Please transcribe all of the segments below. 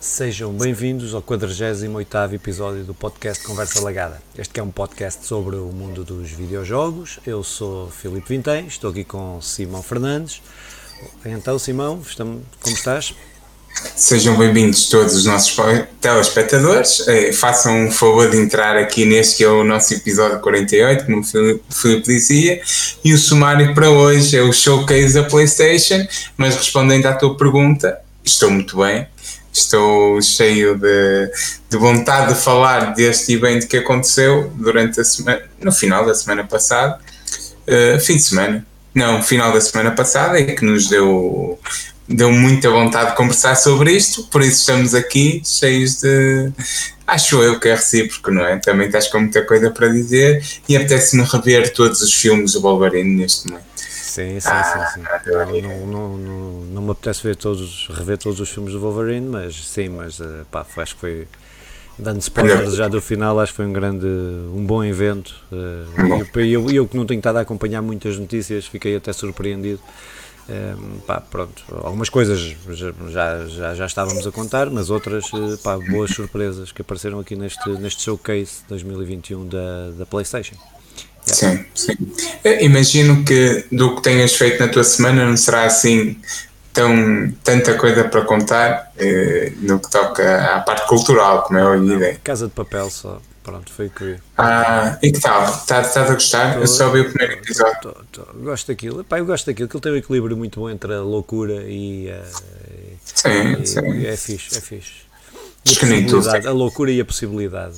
Sejam bem-vindos ao 48º episódio do podcast Conversa Lagada. Este é um podcast sobre o mundo dos videojogos. Eu sou Filipe Vintém, estou aqui com Simão Fernandes. Então, Simão, estamos, como estás? Sejam bem-vindos todos os nossos telespectadores. Eh, façam um favor de entrar aqui neste que é o nosso episódio 48, como o Filipe dizia. E o sumário para hoje é o showcase da PlayStation. Mas respondendo à tua pergunta, estou muito bem. Estou cheio de, de vontade de falar deste evento que aconteceu durante a semana, no final da semana passada, uh, fim de semana, não, final da semana passada, e que nos deu deu muita vontade de conversar sobre isto, por isso estamos aqui cheios de. Acho eu que é recíproco, não é? Também estás com muita coisa para dizer e apetece-me rever todos os filmes do Wolverine neste momento. Sim, sim, sim. sim. Não, não, não, não, me apetece ver todos, rever todos os filmes do Wolverine, mas sim, mas eh, pá, acho que foi. Dando spoilers já do final, acho que foi um grande, um bom evento. Eh, e eu, eu, que não tenho estado a acompanhar muitas notícias, fiquei até surpreendido um, pá, pronto, algumas coisas já, já, já estávamos a contar, mas outras, eh, pá, boas surpresas que apareceram aqui neste, neste showcase 2021 da, da PlayStation. Sim, sim. imagino que do que tenhas feito na tua semana não será assim tão, tanta coisa para contar eh, no que toca à parte cultural, como é a ideia. Casa de papel só. Pronto, foi o que vi. Ah, e que tal? Estás, estás a gostar? Tô, eu só vi o primeiro episódio. Tô, tô, gosto daquilo. Pá, eu gosto daquilo, que ele tem um equilíbrio muito bom entre a loucura e. Uh, sim, e, sim. E é fixe, é fixe. Nem tudo. A loucura e a possibilidade.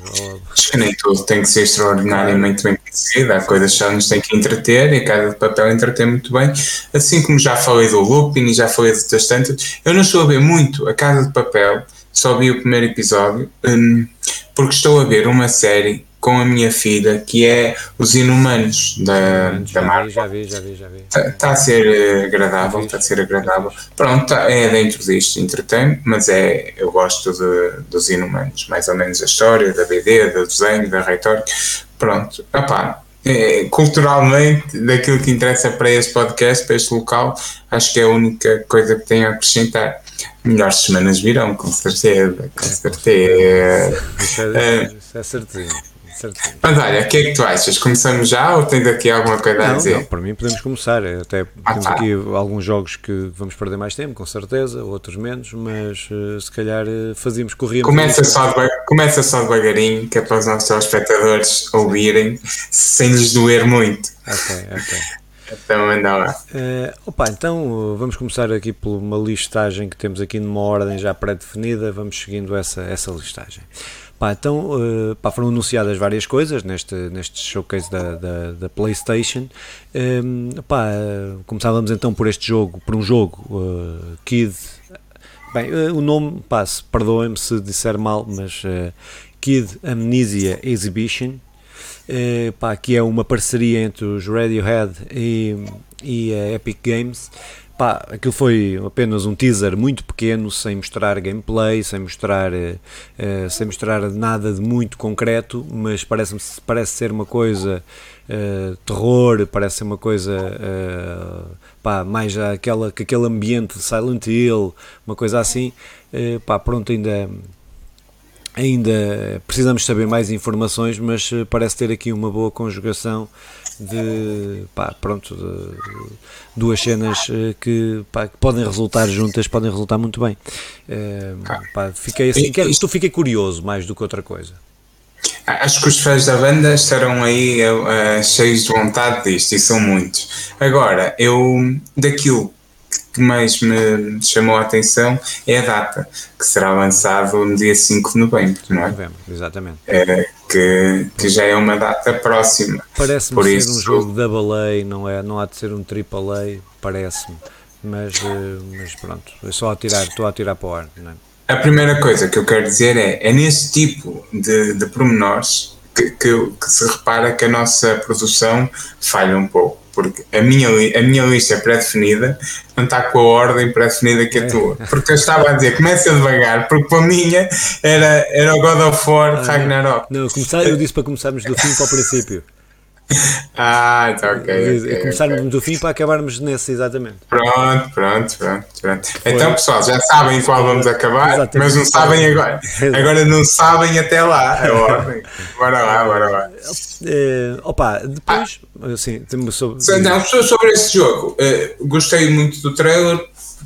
Acho que nem tudo tem que ser extraordinariamente bem conhecido. Há coisas que já nos têm que entreter e a Casa de Papel entretém muito bem. Assim como já falei do Lupin e já falei de outras tantas, eu não estou a ver muito a Casa de Papel, só vi o primeiro episódio. Um, porque estou a ver uma série com a minha filha que é Os Inumanos da, da Marvel. Já vi, já vi, já vi. Está tá a ser eh, agradável, está a ser agradável. Pronto, tá, é dentro disto, entretém mas é, eu gosto de, dos Inumanos, mais ou menos a história da BD, do desenho, da retórica. Pronto, opá, é, culturalmente, daquilo que interessa para este podcast, para este local, acho que é a única coisa que tenho a acrescentar melhores semanas virão, com certeza, com certeza. Isso é, isso é certinho. Mas olha, o que é que tu achas? Começamos já ou tens aqui alguma coisa não, a dizer? Não, para mim podemos começar. Até ah, temos tá. aqui alguns jogos que vamos perder mais tempo, com certeza, outros menos, mas uh, se calhar uh, fazíamos correr. Começa só, começa só devagarinho, que é para os nossos espectadores ouvirem, sem lhes doer muito. Ok, ok. Então anda lá. Uh, opa, então vamos começar aqui por uma listagem que temos aqui numa ordem já pré-definida, vamos seguindo essa, essa listagem. Pá, então uh, pá, foram anunciadas várias coisas neste, neste showcase da, da, da PlayStation. Um, pá, começávamos então por este jogo, por um jogo uh, Kid. Bem, uh, o nome, pá, perdoem-me se disser mal, mas Kid Amnesia Exhibition pá, que é uma parceria entre os Radiohead e, e a Epic Games. Pá, aquilo foi apenas um teaser muito pequeno, sem mostrar gameplay, sem mostrar, uh, sem mostrar nada de muito concreto, mas parece, parece ser uma coisa uh, terror, parece ser uma coisa uh, pá, mais aquela, aquele ambiente de Silent Hill, uma coisa assim. pá, pronto, ainda Ainda precisamos saber mais informações, mas parece ter aqui uma boa conjugação de, pá, pronto, de, duas cenas eh, que, pá, que, podem resultar juntas, podem resultar muito bem. É, pá, fiquei assim, isto fiquei curioso mais do que outra coisa. Acho que os fãs da banda estarão aí uh, cheios de vontade disto, e são muitos. Agora, eu, daquilo que mais me chamou a atenção é a data, que será lançado no dia 5 de novembro, não é? Novembro, exatamente. É, que, que já é uma data próxima. Parece-me ser isso... um jogo double A, não, é, não há de ser um triple A, parece-me. Mas, eh, mas pronto, é só a tirar, estou a tirar para o ar, não é? A primeira coisa que eu quero dizer é, é nesse tipo de, de pormenores que, que, que se repara que a nossa produção falha um pouco porque a minha, a minha lista é pré-definida não está com a ordem pré-definida que a tua. Porque eu estava a dizer, começa devagar, porque para a minha era, era o God of War ah, Ragnarok. Não, não começar, eu disse para começarmos do fim para o princípio. Ah, tá ok. okay Começarmos okay. do fim para acabarmos nesse, exatamente. Pronto, pronto, pronto. pronto. Então, pessoal, já sabem qual vamos acabar, exatamente. mas não sabem agora. Agora não sabem até lá a ordem. Bora lá, bora lá. Uh, opa, depois, ah, assim, temos sobre. Não, sobre esse jogo, uh, gostei muito do trailer,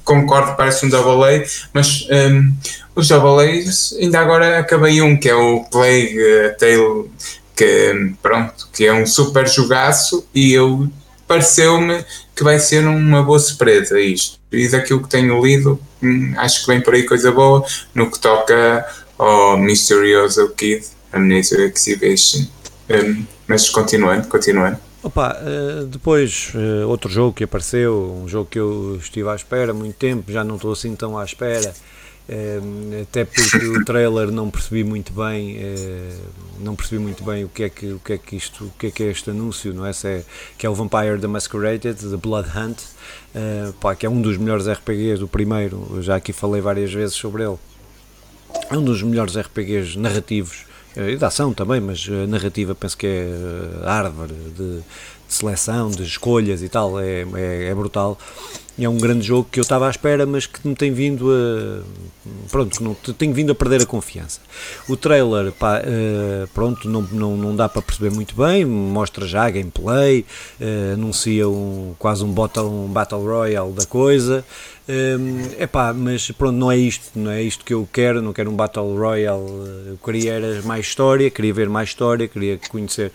concordo, parece um double A, mas um, os double A's, ainda agora acabei um, que é o Plague uh, Tale que pronto, que é um super jogaço e eu pareceu-me que vai ser uma boa surpresa isto. E daquilo que tenho lido, hum, acho que vem por aí coisa boa no que toca ao Mysterioso Kid, Amnesia Exhibition. Um, mas continuando, continuando. Opa, eh, depois eh, outro jogo que apareceu, um jogo que eu estive à espera há muito tempo, já não estou assim tão à espera, Ehm, até porque o trailer não percebi muito bem eh, não percebi muito bem o que é que o que é que isto o que é que é este anúncio não é? Se é que é o Vampire the Masquerade The Blood Hunt. Uh, pá, que é um dos melhores RPGs do primeiro já aqui falei várias vezes sobre ele. É um dos melhores RPGs narrativos eh, e de ação também mas a narrativa penso que é árvore de, de seleção de escolhas e tal é, é, é brutal é um grande jogo que eu estava à espera, mas que me tem vindo a. Pronto, não, tenho vindo a perder a confiança. O trailer, pá, uh, pronto, não, não, não dá para perceber muito bem, mostra já gameplay, uh, anuncia um, quase um battle, um battle Royale da coisa. É um, pá, mas pronto, não é isto, não é isto que eu quero, não quero um Battle Royale, eu queria mais história, queria ver mais história, queria conhecer,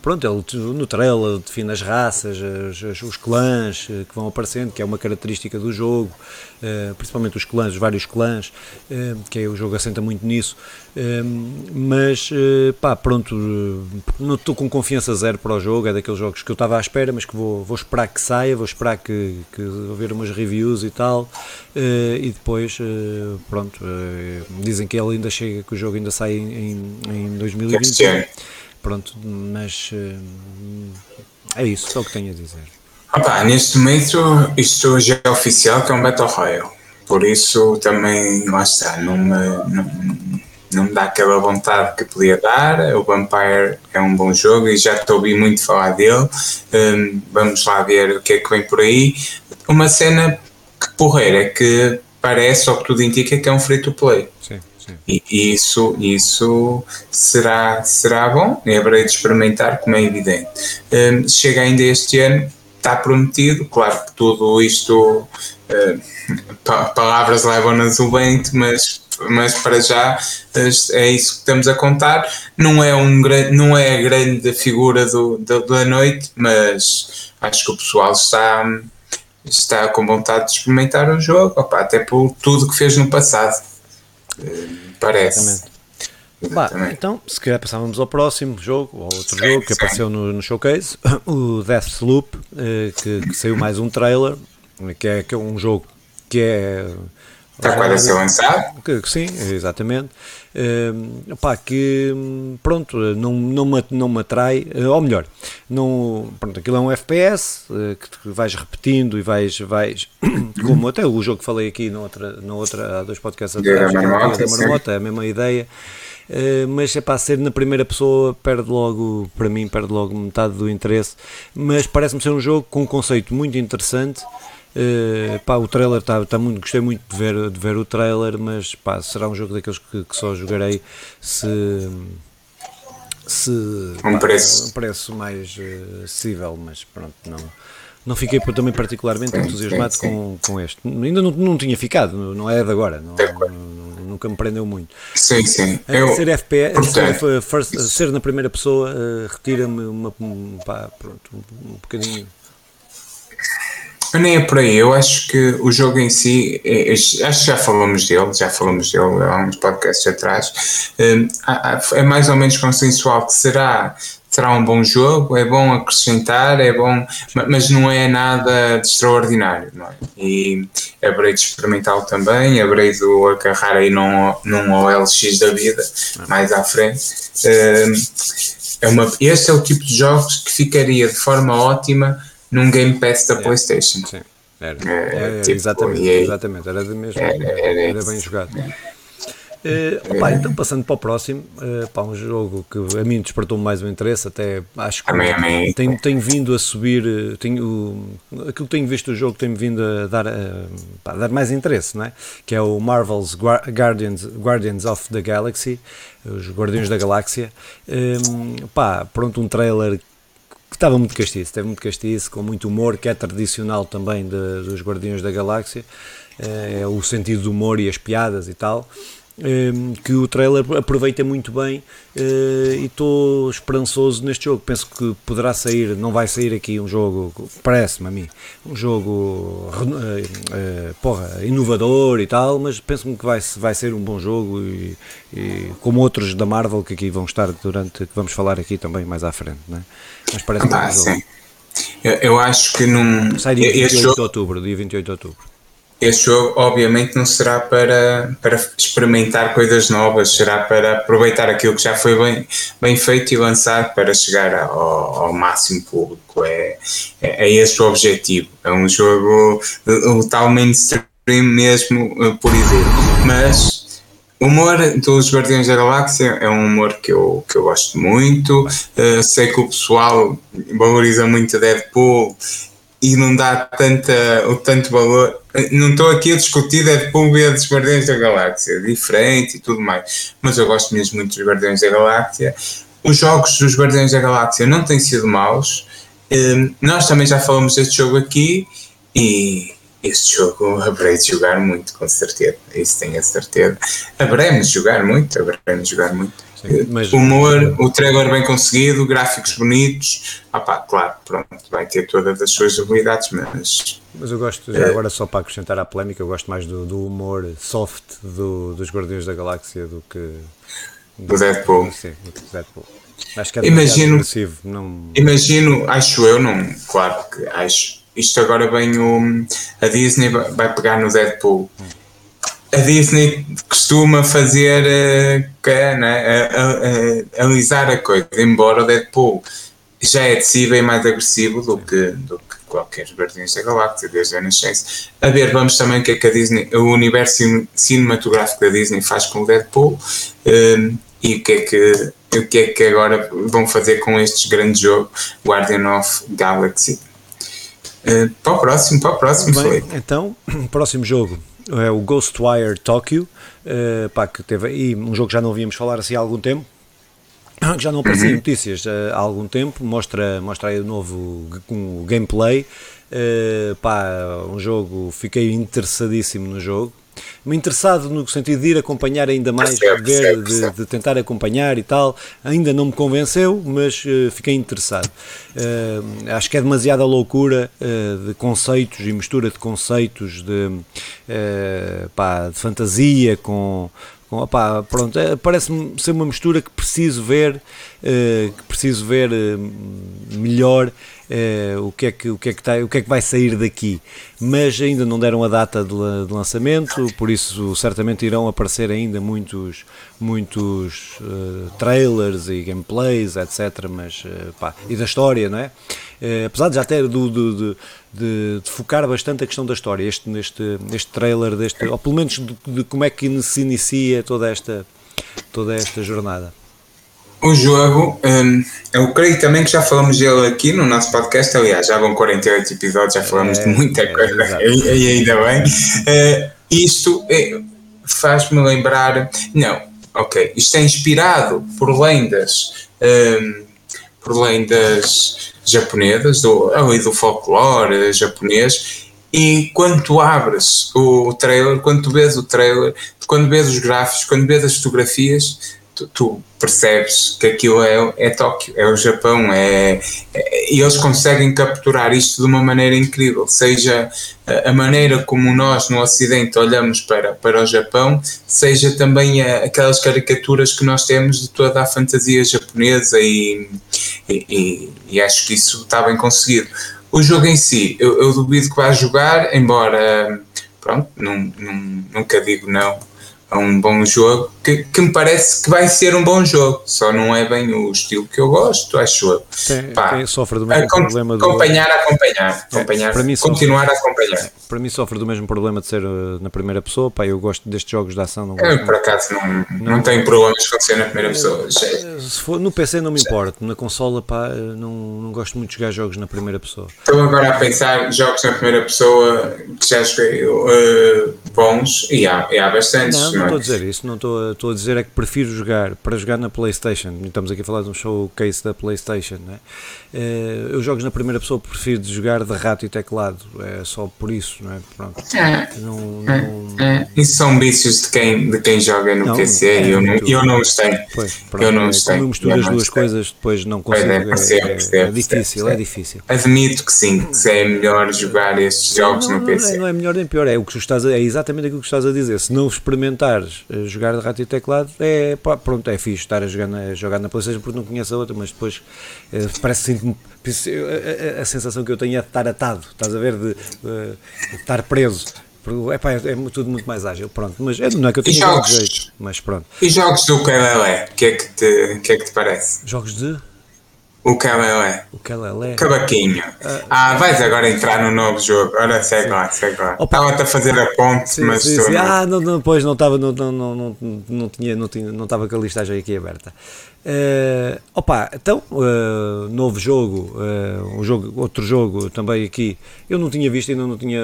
pronto, ele no trailer define as raças, as, os clãs que vão aparecer que é uma característica do jogo, uh, principalmente os clãs, os vários clãs, uh, que é, o jogo assenta muito nisso. Mas, pá, pronto, não estou com confiança zero para o jogo, é daqueles jogos que eu estava à espera, mas que vou, vou esperar que saia, vou esperar que, que vou ver umas reviews e tal, e depois, pronto, dizem que ele ainda chega, que o jogo ainda sai em, em 2020. Pronto, mas é isso, só o que tenho a dizer. Opa, neste momento isto já é oficial que é um Battle Royale. Por isso também, lá está, não me, não, não me dá aquela vontade que podia dar. O Vampire é um bom jogo e já te ouvi muito falar dele. Um, vamos lá ver o que é que vem por aí. Uma cena que porreira é que parece, ou que tudo indica, que é um free to play. Sim. E isso, isso será, será bom, haverei de experimentar, como é evidente. Um, chega ainda este ano, está prometido. Claro que tudo isto, uh, palavras levam-nas o vento, mas, mas para já é isso que estamos a contar. Não é, um, não é a grande figura do, do, da noite, mas acho que o pessoal está, está com vontade de experimentar o jogo, opa, até por tudo que fez no passado. Parece. Exatamente. Bah, então, se calhar passávamos ao próximo jogo, ou outro sim, jogo que sim. apareceu no, no, showcase, o Deathloop, eh, que, que, saiu mais um trailer, que é, que é um jogo que é. Está quase a ser lançado? Que, que, sim, exatamente. Uh, pá, que pronto, não, não, me, não me atrai, uh, ou melhor, não, pronto, aquilo é um FPS uh, que, que vais repetindo e vais, vais como até o jogo que falei aqui na outra, na outra há dois podcasts atrás, da marmota, da marmota é a mesma ideia. Eh, mas é para ser na primeira pessoa perde logo, para mim, perde logo metade do interesse. Mas parece-me ser um jogo com um conceito muito interessante. Uh, pá, o trailer está tá muito, gostei muito de ver, de ver o trailer, mas pá, será um jogo daqueles que, que só jogarei se se um preço, um preço mais uh, acessível, mas pronto, não, não fiquei também particularmente entusiasmado sim, sim. Com, com este. Ainda não, não tinha ficado, não é de agora, não, não, nunca me prendeu muito. Sim, sim. Eu, ser FPS, ser, first, ser, na primeira pessoa, uh, retira-me uma, um, pá, pronto, um, um bocadinho. Nem é por aí, eu acho que o jogo em si, é, é, acho que já falamos dele, já falamos dele há uns podcasts atrás, é, é mais ou menos consensual que será será um bom jogo, é bom acrescentar, é bom, mas não é nada de extraordinário, não é? E haverei de experimentá-lo também, haverei de agarrar aí num, num OLX da vida, mais à frente. Hum, é uma, este é o tipo de jogos que ficaria de forma ótima num Game Pass da PlayStation. Sim. Era, é, é, tipo, exatamente, é, exatamente, era mesmo, era, era, era bem jogado. Uh, opa, então, passando para o próximo, uh, pá, um jogo que a mim despertou mais o interesse, até acho que amém, amém. Vindo a subir, tenho, aquilo que tenho visto do jogo tem vindo a dar, a, dar mais interesse, não é? que é o Marvel's Guardians, Guardians of the Galaxy, os Guardiões da Galáxia. Um, pá, pronto, um trailer que estava muito castiço, teve muito castiço, com muito humor, que é tradicional também de, dos Guardiões da Galáxia, é o sentido do humor e as piadas e tal. Ehm, que o trailer aproveita muito bem eh, e estou esperançoso neste jogo. Penso que poderá sair, não vai sair aqui um jogo, parece-me a mim, um jogo eh, eh, porra, inovador e tal, mas penso-me que vai, vai ser um bom jogo e, e, como outros da Marvel que aqui vão estar durante, que vamos falar aqui também mais à frente, não é? mas parece-me ah, um jogo. Sim. Eu, eu, acho que não. Sai dia 28 jogo... de outubro, dia 28 de outubro este jogo obviamente não será para, para experimentar coisas novas, será para aproveitar aquilo que já foi bem, bem feito e lançar para chegar ao, ao máximo público. É, é, é esse o objetivo. É um jogo o tal mainstream mesmo eh, por exemplo. Mas o humor dos Guardiões da Galáxia é um humor que eu, que eu gosto muito. Uh, sei que o pessoal valoriza muito Deadpool e não dá tanta, o tanto valor. Não estou aqui a discutir Deadpool e dos Guardiões da Galáxia, diferente e tudo mais, mas eu gosto mesmo muito dos Guardiões da Galáxia. Os jogos dos Guardiões da Galáxia não têm sido maus. Hum, nós também já falamos deste jogo aqui e este jogo haverei de jogar muito, com certeza. Isso tenho a certeza. Haveremos de jogar muito, haveremos de jogar muito. Sim, mas... Humor, o trailer bem conseguido, gráficos bonitos. Ah pá, claro, pronto, vai ter todas as suas habilidades, mas. Mas eu gosto, já é... agora só para acrescentar à polémica, eu gosto mais do, do humor soft do, dos Guardiões da Galáxia do que. Do, do Deadpool. Sim, do Deadpool. Acho que é imagino, agressivo. Não... Imagino, acho eu, não, claro que acho. Isto agora vem o. A Disney vai pegar no Deadpool. Hum a Disney costuma fazer uh, né, a, a, a, alisar a coisa, embora o Deadpool já é de si bem mais agressivo do que, do que qualquer Guardiões da Galáxia desde a nascença. A ver, vamos também o que é que a Disney, o universo cinematográfico da Disney faz com o Deadpool um, eh, e o que é que o que é que agora vão fazer com este grande jogo, Guardian of Galaxy. Uh, para o próximo, para o próximo, Bem, Então, próximo jogo, é o Ghostwire Tokyo, uh, pá, que teve aí um jogo que já não ouvimos falar assim há algum tempo, que já não aparecia em notícias uh, há algum tempo, mostra, mostra aí o novo um, gameplay, uh, pá, um jogo, fiquei interessadíssimo no jogo, interessado no sentido de ir acompanhar ainda mais, certo, ver, de, certo. de, tentar acompanhar e tal. Ainda não me convenceu, mas uh, fiquei interessado. Uh, acho que é demasiada loucura uh, de conceitos e mistura de conceitos de, pá, de fantasia com. com opá, pronto, parece-me ser uma mistura que preciso ver, que preciso ver melhor uh, o, que é que, o, que é que tá, o que é que vai sair daqui. Mas ainda não deram a data de, de lançamento, por isso certamente irão aparecer ainda muitos, muitos uh, trailers e gameplays, etc. Mas, uh, pá, e da história, não é? apesar de já ter do, do, de, de, de, focar bastante a questão da história, este, neste, este trailer, deste, ou pelo menos de, de como é que se inicia toda esta, toda esta jornada. O jogo, um, eu creio também que já falamos dele aqui no nosso podcast, aliás, já vão 48 episódios, já falamos é, de muita é, coisa, é, e, e, ainda bem. Uh, isto é, faz-me lembrar, não, ok, isto é inspirado por lendas, um, por lendas japonesas, do, ali do folclore japonês, e quando tu abres o trailer, quando tu vês o trailer, quando vês os gráficos, quando vês as fotografias, tu, tu percebes que aquilo é, é Tóquio, é o Japão, é, é, e eles conseguem capturar isto de uma maneira incrível, seja a, maneira como nós no Ocidente olhamos para, para o Japão, seja também a, aquelas caricaturas que nós temos de toda a fantasia japonesa e, e, e, e acho que isso está bem conseguido. O jogo em si, eu, eu duvido que vá jogar, embora, pronto, não, não, nunca digo não a um bom jogo. que, que, me parece que vai ser um bom jogo, só não é bem o estilo que eu gosto, acho eu. Tem, Pá, tem, sofre do mesmo problema do... Acompanhar, acompanhar, acompanhar, é, para mim continuar sofre, a acompanhar. É, para mim sofre do mesmo problema de ser uh, na primeira pessoa, pá, eu gosto destes jogos de ação. Não eu, por acaso, não, não, não tenho problemas com ser na primeira pessoa. É, se for, no PC não me importa, na consola, pá, não, não gosto muito de jogar jogos na primeira pessoa. Estou agora a pensar jogos na primeira pessoa que já joguei uh, bons, e há, e há bastantes. Não, não estou a dizer isso, não estou, estou a dizer é que prefiro jogar para jogar na PlayStation. Estamos aqui a falar de um showcase da PlayStation, né? Uh, eu jogos na primeira pessoa prefiro de jogar de rato e teclado, é só por isso, não é? Pronto. É, não, não... É, é. Isso são vícios de quem, de quem joga no não, PC é, e eu, não, eu não os tenho. Pois, pronto, eu não os tenho. Quando misturo as duas coisas, depois não consigo. É, percebo, percebo, é, difícil, é difícil. Admito que sim, que é melhor jogar estes jogos no PC. Não é, melhor nem pior, é o que estás a, é exatamente aquilo que estás a dizer. Se não experimentares eh, jogar de rato e teclado, é pá, pronto, é fixe estar a jogar na, a jogar na PlayStation porque não conheço a outra, mas depois é, parece que sinto-me a, a, a, sensação que eu tenho é de estar atado, estás a ver, de, de estar preso. Epá, é, é tudo muito mais ágil, pronto. Mas é, não é que eu tenho jogos, jeito, mas pronto. E jogos do Kelele, o que, é que, te, que é que te parece? Jogos de? O Kelele. O Kelele. Cavaquinho. Ah, ah, vais agora entrar no novo jogo. Ora, segue lá, segue lá. Estava-te a fazer a ponte, sim, mas. Sim, sim. Não... Ah, não, não, pois não estava, não, não, não, não, não, tinha, não, tinha, não estava com a listagem aqui aberta. Uh, opa, então, uh, novo jogo, uh, um jogo, outro jogo também aqui. Eu não tinha visto, ainda não tinha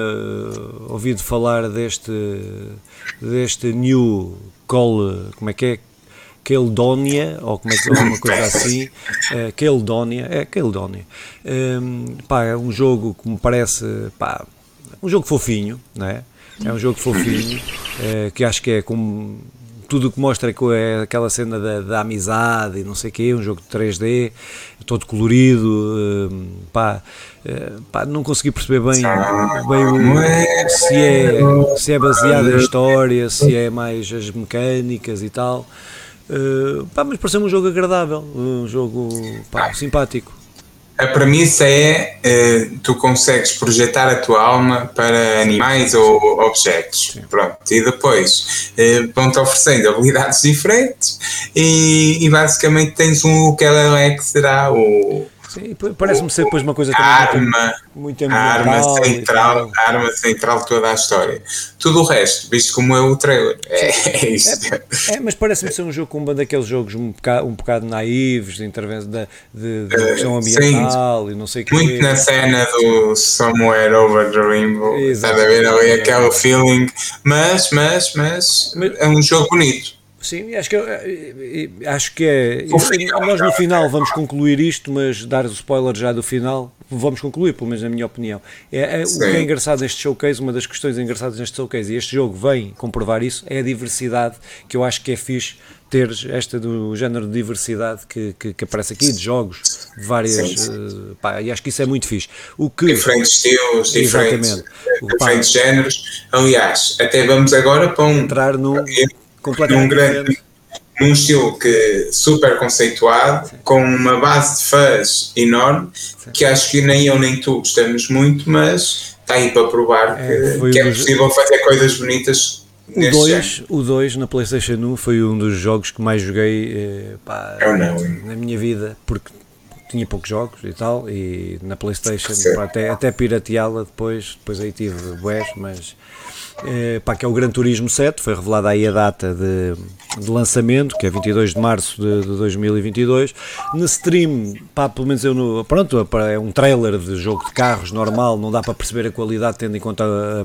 ouvido falar deste, deste New Call, como é que é? Caledonia, ou como é que é uma coisa assim, uh, Caledonia, é Caledonia. Um, pá, é um jogo que me parece, pá, um jogo fofinho, não é? É um jogo fofinho, uh, que acho que é como tudo o que mostra que é aquela cena da, da, amizade e não sei o quê, um jogo de 3D, todo colorido, pá, pá, não consegui perceber bem, bem o, se, é, se é baseado em história, se é mais as mecânicas e tal. Uh, pá, mas pareceu-me um jogo agradável, um jogo pá, simpático. A premissa é uh, tu consegues projetar a tua alma para animais ou objetos. Sim. Pronto. E depois uh, vão-te oferecendo habilidades diferentes e, e basicamente tens um o que é que será o Sim, parece-me ser depois uma coisa também arma, muito, a arma central, a arma central de toda a história. Tudo o resto, visto como é o trailer, é, é isso. É, é mas parece-me ser um jogo como um daqueles jogos um bocado, um bocado naivos de intervenção de, de, de questão ambiental sim, e não sei o que. Muito na cena do Somewhere Over the Rainbow, está a ver ali aquele feeling, mas, mas, mas, mas é um jogo bonito. Sim, acho que, acho que é. Nós no final vamos concluir isto, mas dar o spoiler já do final, vamos concluir, pelo menos na minha opinião. É, é o que é engraçado neste showcase, uma das questões engraçadas neste showcase, e este jogo vem comprovar isso, é a diversidade, que eu acho que é fixe ter esta do género de diversidade que, que, que aparece aqui, de jogos, de várias. Uh, pá, e acho que isso é muito fixe. O que, diferentes estilos, diferentes, diferentes géneros. Aliás, até vamos agora para um. Entrar no completamente num grande, num estilo que super conceituado, Sim. com uma base de fãs enorme, Sim. que acho que nem eu nem tu gostamos muito, mas está aí para provar é, que, que é possível fazer coisas bonitas o 2, o 2 na PlayStation 1 foi um dos jogos que mais joguei eh, pá, na minha vida, porque tinha poucos jogos e tal, e na PlayStation pá, até, até pirateá-la depois, depois aí tive bués, mas pá, que é o Gran Turismo 7, foi revelada aí a data de, de lançamento, que é 22 de março de, de 2022. No stream, pá, pelo menos eu no, pronto, é um trailer de jogo de carros normal, não dá para perceber a qualidade tendo em conta a,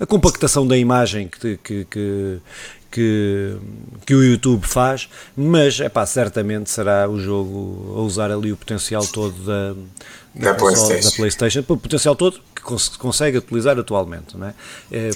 a, a compactação da imagem que, que, que que, que o YouTube faz, mas é pá, certamente será o jogo a usar ali o potencial todo da, da, da, PlayStation. da PlayStation, o potencial todo que cons consegue utilizar atualmente. Não é? É,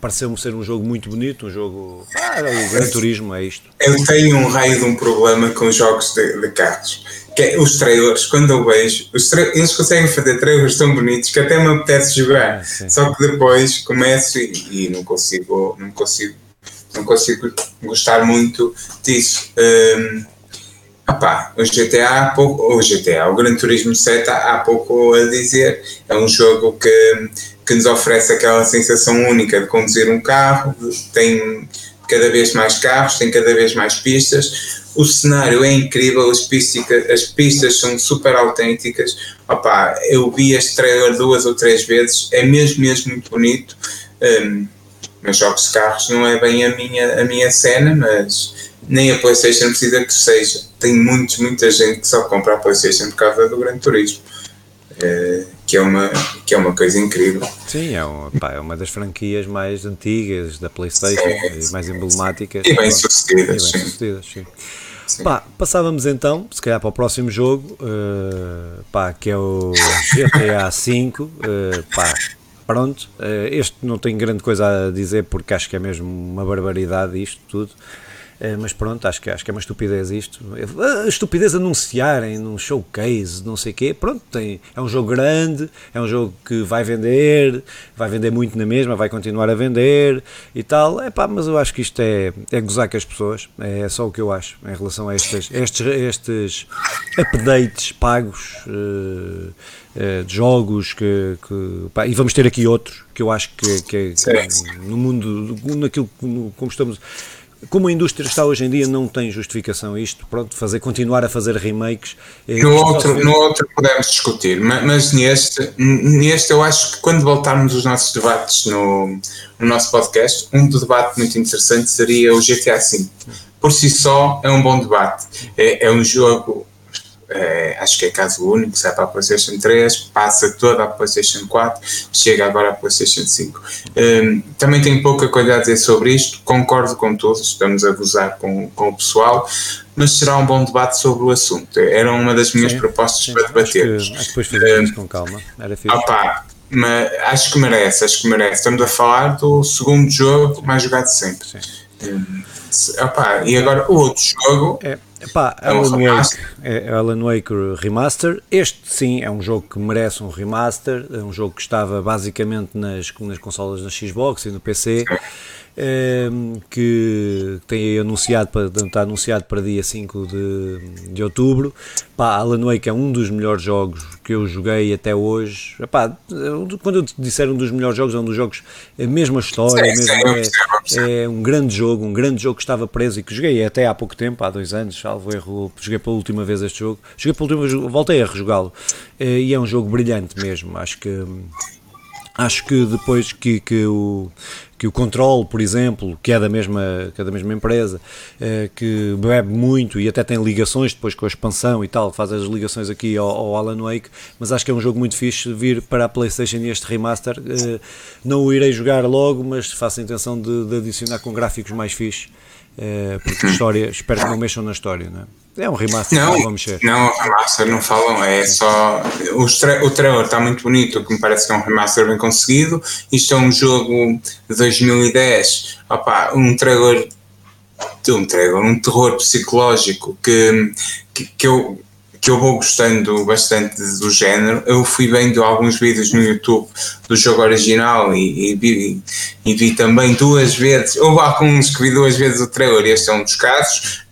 Pareceu-me ser um jogo muito bonito, um jogo. Ah, o Gran Turismo é isto. Eu tenho um raio de um problema com jogos de, de carros. Que é os trailers, quando eu vejo, eles conseguem fazer trailers tão bonitos que até me apetece jogar. Ah, Só que depois começo e, e, não consigo, não consigo, não consigo gostar muito disso. Um, O GTA pouco, o GTA, o Gran Turismo 7 há pouco a dizer, é um jogo que, que nos oferece aquela sensação única de conduzir um carro, tem, cada vez mais carros, tem cada vez mais pistas. O cenário é incrível, as pistas, as pistas são super autênticas. Opa, eu vi este trailer duas ou três vezes, é mesmo, mesmo muito bonito. Um, mas jogos de carros não é bem a minha, a minha cena, mas nem a PlayStation precisa que seja. Tem muitos, muita gente que só compra a PlayStation por causa do Gran Turismo. É, que, é uma, que é uma coisa incrível. Sim, é uma, pá, é uma das franquias mais antigas da PlayStation sim, mais emblemáticas. E bem sucedidas. E bem sucedidas, sim. sim. Pá, passávamos então, se calhar para o próximo jogo, uh, pá, que é o GTA V. Uh, pá, pronto, uh, este não tenho grande coisa a dizer porque acho que é mesmo uma barbaridade isto tudo. Eh, mas pronto, acho que, acho que é uma estupidez isto. A estupidez anunciarem num showcase, não sei o quê. Pronto, tem, é um jogo grande, é um jogo que vai vender, vai vender muito na mesma, vai continuar a vender e tal. É pá, mas eu acho que isto é, é gozar com as pessoas. É só o que eu acho em relação a estes, estes, estes updates pagos. Uh, de jogos que, que pá, e vamos ter aqui outros que eu acho que, que, que no mundo naquilo como estamos como a indústria está hoje em dia, não tem justificação isto, pronto, fazer, continuar a fazer remakes. Eh, no outro, no outro podemos discutir, mas, mas, neste, neste eu acho que quando voltarmos os nossos debates no, no nosso podcast, um debate muito interessante seria o GTA V. Por si só é um bom debate. É, é um jogo é, acho que é caso único, sai para a PlayStation 3, passa toda a PlayStation 4, chega agora à PlayStation 5. Um, também tenho pouca coisa a dizer sobre isto, concordo com todos, estamos a gozar com, com o pessoal, mas será um bom debate sobre o assunto. Era uma das minhas sim, propostas sim, para debater. Acho que, acho que depois fazemos um, com calma. Era fixe. Opa, mas acho que merece, acho que merece. Estamos a falar do segundo jogo mais jogado sempre. Um, opa, e agora o outro jogo. É Epá, é Alan, Wake, é Alan Wake Remaster. Este sim é um jogo que merece um remaster. É um jogo que estava basicamente nas, nas consolas da Xbox e no PC. Ehm, que tem anunciado para, está anunciado para dia 5 de, de outubro. Pá, Alan Wake é um dos melhores jogos que eu joguei até hoje. Epá, quando eu disser um dos melhores jogos, é um dos jogos, é a mesma história, sim, mesmo, sim, é, é, um grande jogo, um grande jogo que estava preso e que joguei até há pouco tempo, há dois anos, salvo erro, joguei pela última vez este jogo. Joguei pela última vez, voltei a rejogá-lo e é um jogo brilhante mesmo. Acho que acho que depois que, que o que o Control, por exemplo, que é da mesma, que é da mesma empresa, eh, que bebe muito e até tem ligações depois com a expansão e tal, faz as ligações aqui ao, ao Alan Wake, mas acho que é um jogo muito fixe vir para a Playstation este remaster. Eh, não o irei jogar logo, mas faço a intenção de, de adicionar com gráficos mais fixes, eh, porque a história, espero que não mexam na história, não é? É um remaster, não, não vamos mexer. Não, remaster não falam, é só. O, tra o trailer está muito bonito, que me parece que é um remaster bem conseguido. Isto é um jogo de 2010, opa, um trailer. Um trailer, um terror psicológico que, que, que eu que eu vou gostando bastante do género. Eu fui vendo alguns vídeos no YouTube do jogo original e, e, vi, e vi também duas vezes. Houve alguns que vi duas vezes o trailer, este é um dos casos.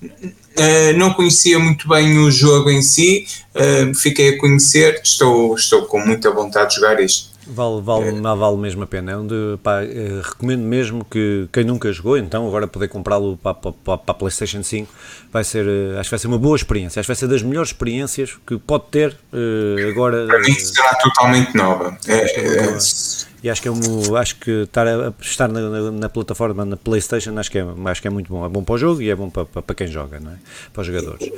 Uh, não conhecia muito bem o jogo em si, uh, fiquei a conhecer, estou, estou com muita vontade de jogar isto. Vale, vale, é. vale mesmo a pena. É onde, pá, uh, recomendo mesmo que quem nunca jogou, então agora poder comprá-lo para, para, para, a PlayStation 5, vai ser, acho que vai ser uma boa experiência. Acho que vai ser das melhores experiências que pode ter agora. Para mim será totalmente nova. É, é, e acho que é um, acho que estar, a, estar na, na, na, plataforma na PlayStation acho que, é, acho que é muito bom. É bom para o jogo e é bom para, para, quem joga, não é? Para os jogadores.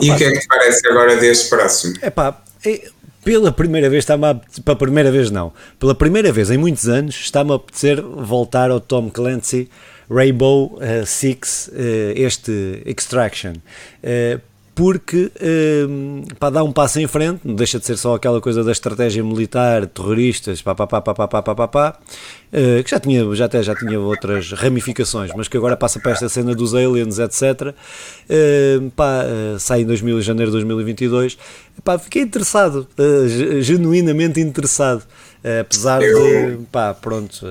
E o que é que parece agora deste próximo? É pá, é, pela primeira vez está-me a pela primeira vez não, pela primeira vez em muitos anos está-me a apetecer voltar ao Tom Clancy Rainbow uh, Six, uh, este Extraction. Uh, porque um, para dar um passo em frente, não deixa de ser só aquela coisa da estratégia militar, terroristas, pá, pá, pá, pá, pá, pá, pá, pá, pá uh, que já tinha, já até já tinha outras ramificações, mas que agora passa para esta cena dos aliens, etc. Uh, pá, uh, sai em 2000, janeiro de 2022. Pá, fiquei interessado, uh, genuinamente interessado. apesar eu, de, pá, pronto.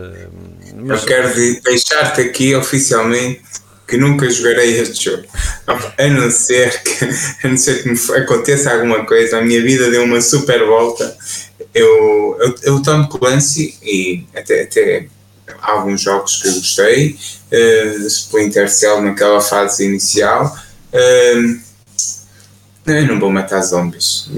mas... Eu quero deixar-te aqui oficialmente que nunca jogarei este jogo. A não ser que, a não ser que me aconteça alguma coisa, a minha vida deu uma super volta. Eu, eu, eu tomo Clancy e até, até alguns jogos que eu gostei, uh, Splinter Cell naquela fase inicial. Uh, eu não vou matar zombies.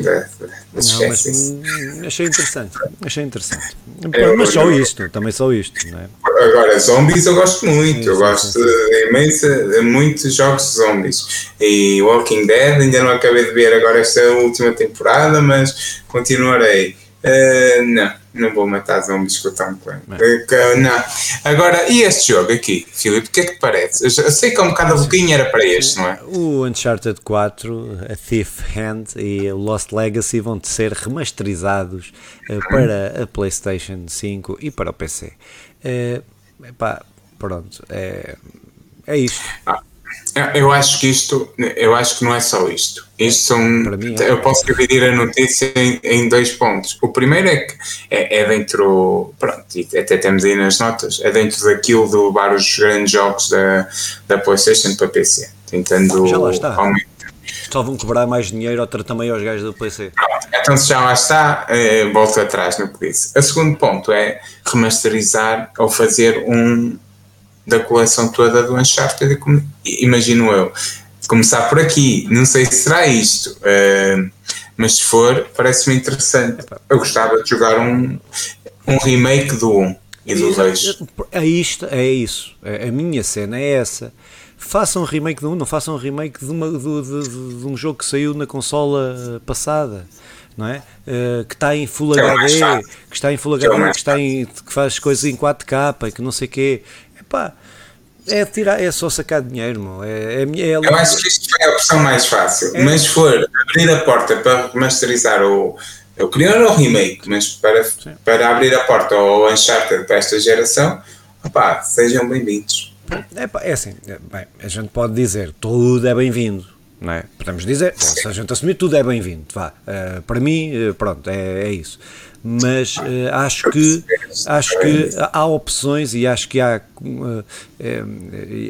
Não, mas, hum, achei interessante. Achei interessante. É, mas só isto, também só isto. Não é? Agora, zombies eu gosto muito. Sim, eu gosto sim. de imensa, de muitos jogos de zombies. E Walking Dead ainda não acabei de ver agora esta última temporada, mas continuarei. Uh, não, não vou matar zombies com o Tom Clancy. Não. Agora, e este jogo aqui, Filipe, o que é que te parece? Eu sei que é um bocado a boquinha era para este, não é? O Uncharted 4, a Thief Hand e o Lost Legacy vão ser remasterizados uh, para a PlayStation 5 e para o PC. Uh, epá, pronto, é, é isto. Ah. Eu acho que isto, eu acho que não é só isto. Isto são, mim, é. eu posso dividir a notícia em, em, dois pontos. O primeiro é que é, é dentro, pronto, até temos aí nas notas, é dentro daquilo de levar os grandes jogos da, da PlayStation para PC, tentando já lá está. aumentar. Só vão cobrar mais dinheiro outra também aos gajos do PC. Pronto, então se já lá está, eh, volto atrás no que disse. O segundo ponto é remasterizar ou fazer um, da coleção toda do Uncharted, imagino eu. Começar por aqui, não sei se será isto, uh, mas se for, parece-me interessante. Eu gostava de jogar um, um remake do 1 e do 2. É isto, é isso. A minha cena é essa. Façam um remake de um, não façam um remake de, uma, de, de, de um jogo que saiu na consola passada. Não é? Uh, que está em Full HD, que está em Full HD, que, está em, que faz coisas em 4K, que não sei o quê. Epá, é, tirar, é só sacar dinheiro, meu. É, é, é, Eu acho que isto foi a opção mais fácil. É. Mas se for abrir a porta para remasterizar o. Eu queria o remake, mas para, para abrir a porta ao Uncharted para esta geração, opá, sejam bem-vindos. É, é assim, é, bem, a gente pode dizer tudo é bem-vindo, não é? Podemos dizer, se a gente assumir tudo é bem-vindo, vá. Uh, para mim, uh, pronto, é, é isso mas uh, acho que acho que há opções e acho que há uh,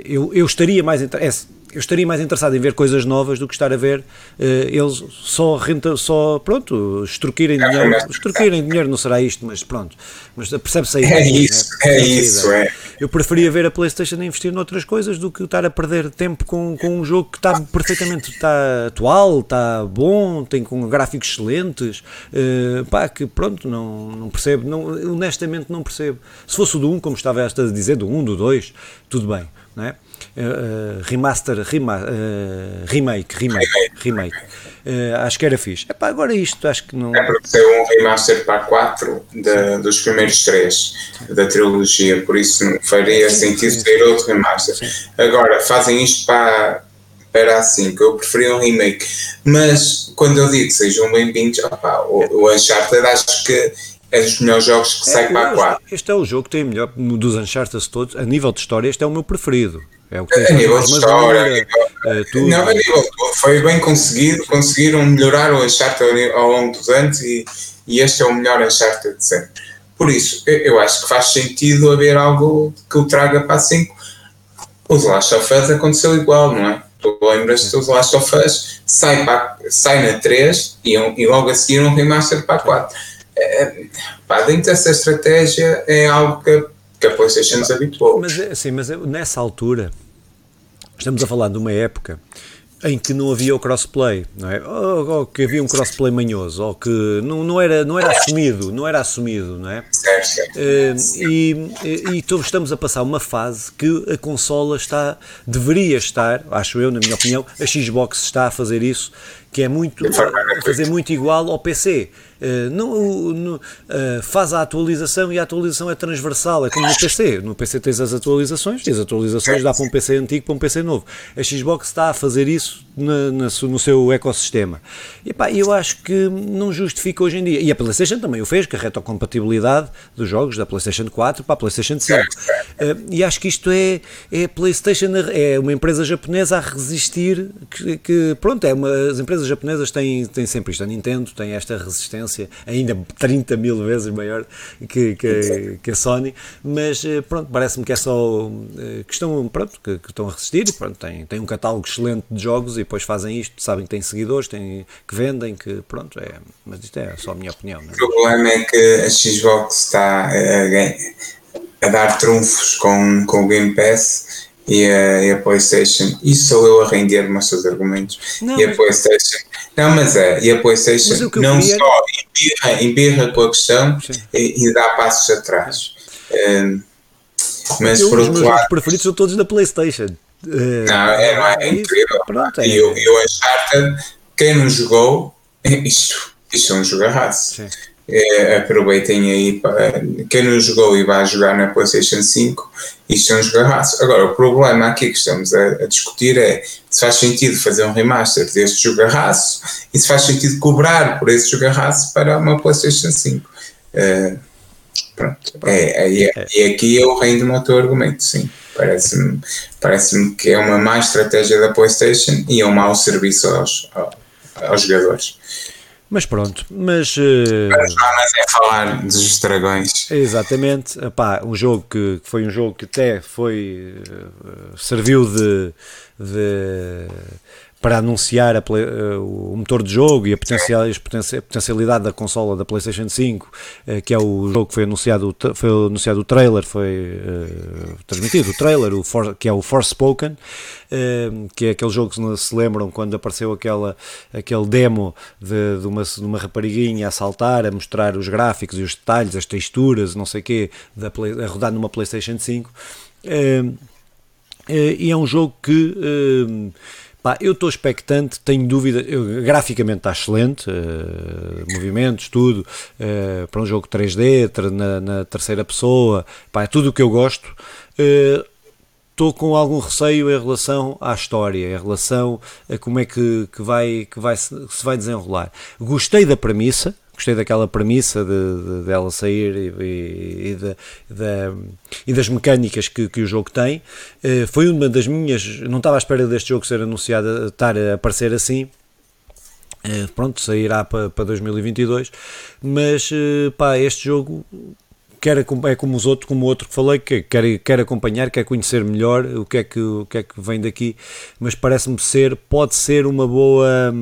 eu, eu estaria mais interessado eu estaria mais interessado em ver coisas novas do que estar a ver uh, eles só renta, só pronto, extorquirem dinheiro, extorquirem dinheiro não será isto, mas pronto, mas percebe-se aí. É isso, né? é isso, é. Eu preferia ver a Playstation a investir noutras coisas do que estar a perder tempo com, com um jogo que está perfeitamente está atual, está bom, tem com gráficos excelentes, uh, pá, que pronto, não, não percebo, não, honestamente não percebo. Se fosse o do 1, como estava esta a dizer, do 1, do 2, tudo bem, não é? Uh, remaster, rema, uh, remake, remake, remake. Uh, acho que era fixe. Epá, agora isto acho que não. É porque ser um remaster para 4 de, dos primeiros três da trilogia, por isso não faria sim, sentido sim, ter outro remaster. Sim. Agora, fazem isto para, para a 5, eu preferia um remake. Mas quando eu digo que sejam bem-vindos, o, o Uncharted acho que é dos melhores jogos que é, sai para a 4. Este é o jogo que tem melhor dos Uncharted todos, a nível de história, este é o meu preferido. É o que a nível de história, nível, é, não, a nível foi bem conseguido, conseguiram melhorar o Uncharted ao longo dos anos e, e este é o melhor Uncharted de sempre. Por isso, eu, eu, acho que faz sentido haver algo que o traga para a 5. O The Last of Us aconteceu igual, não é? Tu lembras-te do The Last of Us, sai, para, sai na 3 e, e logo a seguir um remaster para a 4. É, pá, dentro dessa estratégia é algo que que a PlayStation nos habituou. Mas, assim, mas nessa altura, estamos a falar de uma época em que não havia o crossplay, não é? Ou, ou, que havia um crossplay manhoso, ou que não, não, era, não era assumido, não era assumido, não é? Certo, certo. Uh, e, e, e estamos a passar uma fase que a consola está, deveria estar, acho eu, na minha opinião, a Xbox está a fazer isso, que é muito, fazer muito igual ao PC. No, uh, faz a atualização e a atualização é transversal, é como no PC. No PC tens as atualizações as atualizações dá para um PC antigo para um PC novo. A Xbox está a fazer isso na, na, no seu ecossistema. E pá, eu acho que não justifica hoje em dia. E a PlayStation também o fez, com a retrocompatibilidade dos jogos da PlayStation 4 para a PlayStation 5. Uh, e acho que isto é, é PlayStation, é uma empresa japonesa a resistir. Que, que pronto, é uma, as empresas japonesas têm, têm sempre isto. A Nintendo tem esta resistência ainda 30 mil vezes maior que, que, que a Sony, mas eh, pronto, parece-me que é só eh, questão, pronto, que, que, estão a resistir, pronto, tem, tem um catálogo excelente de jogos e depois fazem isto, sabem que têm seguidores, têm, que vendem, que pronto, é, mas isto é só a minha opinião. É? O problema é que a Xbox está a a dar trunfos com, com o Game Pass e a, e a PlayStation. Isso sou eu a render-me aos seus argumentos. Não, e a PlayStation. Não, mas é. E a PlayStation não queria... só embirra, embirra com a questão e, e, dá passos atrás. Um, mas eu, por outro lado. Os preferidos são todos da PlayStation. Não, é, é, é incrível. Pronto, é. E o Uncharted, quem não jogou, isto, isto é um jogarraço. É, aproveitem aí para quem não jogou e vai jogar na PlayStation 5, isto é um jogarraço. Agora, o problema aqui que estamos a, a, discutir é se faz sentido fazer um remaster deste jogarraço e se faz sentido cobrar por esse jogarraço para uma PlayStation 5. Uh, pronto, é, é, é, e aqui eu rendo o teu argumento, sim. Parece-me parece que é uma má estratégia da PlayStation e é um mau serviço aos, aos jogadores. Mas pronto, mas. Uh... Mas é falar dos dragões. Exatamente. Epá, um jogo que, que, foi um jogo que até foi. Uh, serviu de, de para anunciar a, uh, o motor de jogo e a, potencial, a potencialidade da consola da PlayStation 5, uh, que é o jogo que foi anunciado, foi anunciado o trailer, foi uh, transmitido o trailer, o For, que é o Forspoken, que é aquele jogo que se lembram quando apareceu aquela, aquele demo de, de, uma, de uma rapariguinha a saltar, a mostrar os gráficos e os detalhes, as texturas, não sei o quê, da, a rodar numa PlayStation 5. e é um jogo que Pá, eu estou expectante, tenho dúvida, eu, graficamente está excelente, uh, movimentos, tudo, uh, para um jogo 3D, na, na, terceira pessoa, pá, é tudo o que eu gosto. Estou uh, com algum receio em relação à história, em relação a como é que, que, vai, que vai, se vai desenrolar. Gostei da premissa, gostei daquela premissa de, de dela sair e, e, e, das mecânicas que, que o jogo tem. Uh, foi uma das minhas. Não estava à espera deste jogo ser anunciado, estar a aparecer assim. Uh, pronto, sairá para, para 2022. Mas pá, este jogo quer, é como os outros, como o outro que falei, que quer, quer acompanhar, quer conhecer melhor o que é que, o que, é que vem daqui, mas parece-me ser, pode ser uma boa.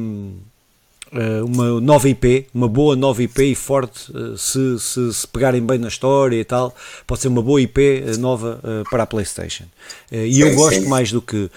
Eh, uma nova IP, uma boa nova IP e forte, eh, se, se, se, pegarem bem na história e tal, pode ser uma boa IP eh, nova para a PlayStation. E eu gosto mais do que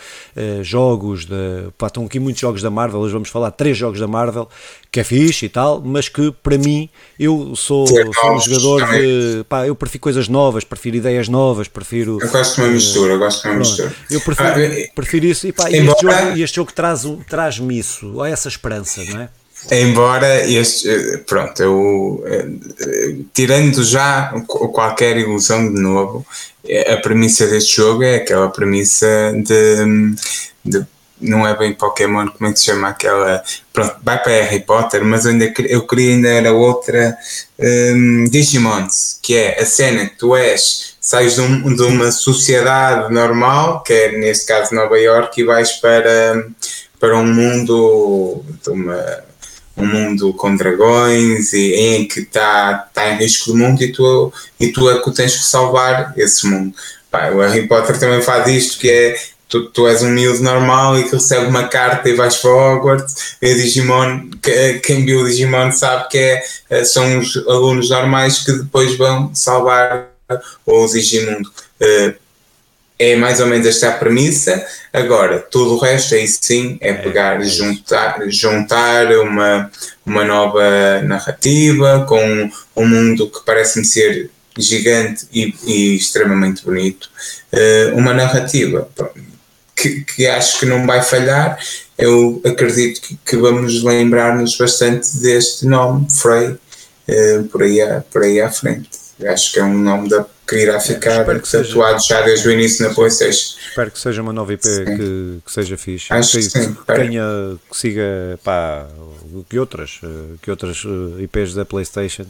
jogos, de, pá, estão aqui muitos jogos da Marvel, hoje vamos falar três jogos da Marvel, que é fixe e tal, mas que para mim, eu sou, sou um jogador de, pá, eu prefiro coisas novas, prefiro ideias novas, prefiro... Eu gosto de uma mistura, eu gosto de uma mistura. Eu prefiro, ah, prefiro isso e, pá, embora... este jogo, este jogo traz-me traz isso, essa esperança, não é? Embora este, eh, pronto, eu eh, tirando já qualquer ilusão de novo, eh, a premissa deste jogo é aquela premissa de, de não é bem Pokémon, como é que se chama aquela? Pronto, vai para Harry Potter, mas eu, ainda, eu queria ainda era outra um, Digimons, que é a cena que tu és, sais de, um, de, uma sociedade normal, que é neste caso Nova York, e vais para, para um mundo de uma um mundo com dragões e em que está tá em risco do mundo e tu, e tu é que tens que salvar esse mundo. Pá, o Harry Potter também faz isto que é tu, tu és um miúdo normal e que recebe uma carta e vais para Hogwarts e Digimon, quem viu o Digimon sabe que é, eh, são os alunos normais que depois vão salvar o Digimundo. Uh, é mais ou menos esta a premissa. Agora, tudo o resto aí sim é, é pegar, é, juntar, juntar uma, uma nova narrativa com um mundo que parece-me ser gigante e, e extremamente bonito. Uh, uma narrativa que, que, acho que não vai falhar. Eu acredito que, que vamos lembrar-nos bastante deste nome, Frey, uh, por, aí a, por aí à frente. Acho que é um nome da que irá ficar é, que tatuado seja, já desde o início na PlayStation. Espero que seja uma nova IP que, que, seja fixe. Acho que, sim, que tenha, que siga pá, que outras, eh, que outras eh, IPs da PlayStation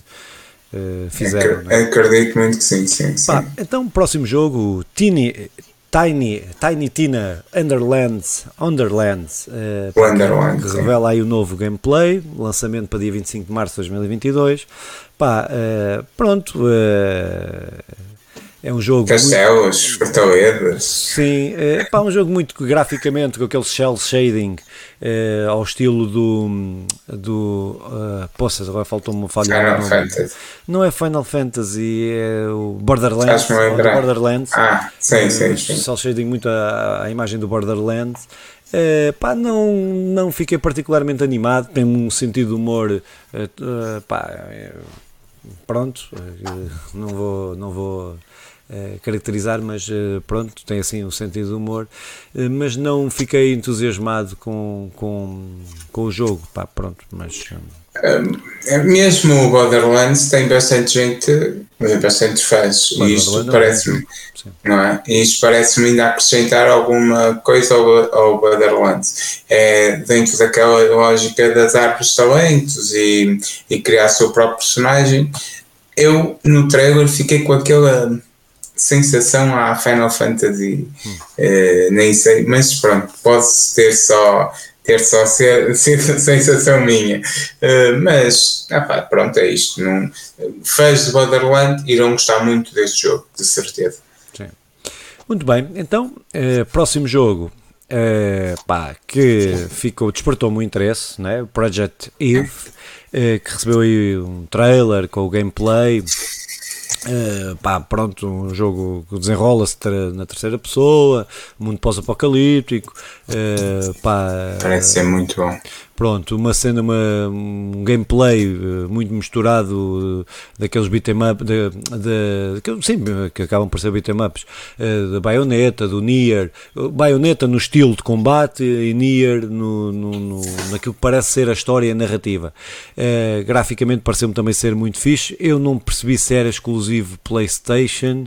uh, fizeram. Ac é? Acredito muito que sim, sim, sim. Pá, então, próximo jogo, Tiny, Tiny, Tiny Tina Underlands, Underlands, uh, que, que revela aí o novo gameplay, lançamento para dia 25 de março de 2022. Pá, uh, pronto, uh, É um jogo. Castelos, muito... fortalezas. Sim, é pá, um jogo muito graficamente, com aquele shell shading é, ao estilo do. do uh, poças, agora faltou-me uma falha. Final Fantasy. Não é Final Fantasy, é o Borderlands. Borderlands. Ah, sim, sim. sim. Shell shading muito a imagem do Borderlands. Uh, pá, não, não fiquei particularmente animado, tem um sentido de humor, uh, uh, pá, pronto, não vou, não vou caracterizar, mas pronto, tem assim um sentido de humor, mas não fiquei entusiasmado com, com, com o jogo, pá, pronto, mas... É mesmo o Borderlands tem bastante gente, bastante fãs, e isto parece-me, não é? E isto parece-me ainda acrescentar alguma coisa ao, ao Borderlands. É dentro daquela lógica das árvores de talentos e, e criar o seu próprio personagem. Eu no trailer fiquei com aquela sensação à Final Fantasy, hum. eh, nem sei, mas pronto, pode ter só ter só ser, ser sensação minha. Uh, mas, ah pronto, é isto. Não, fãs de Borderland irão gostar muito deste jogo, de certeza. Sim. Muito bem, então, uh, próximo jogo. Uh, pá, que ficou, despertou muito interesse, né? Project Eve, que recebeu aí um trailer com o gameplay, Uh, pá, pronto, um jogo que desenrola-se na terceira pessoa, mundo pós-apocalíptico. Uh, Parece ser muito bom pronto, uma cena, uma, um gameplay eh, muito misturado eh, daqueles beat'em up, de, de, sim, que acabam por ser beat'em ups, eh, da baioneta, do Nier, baioneta no estilo de combate e Nier no, no, no, naquilo que parece ser a história e a narrativa. Uh, graficamente pareceu-me também ser muito fixe, eu não percebi se era exclusivo Playstation,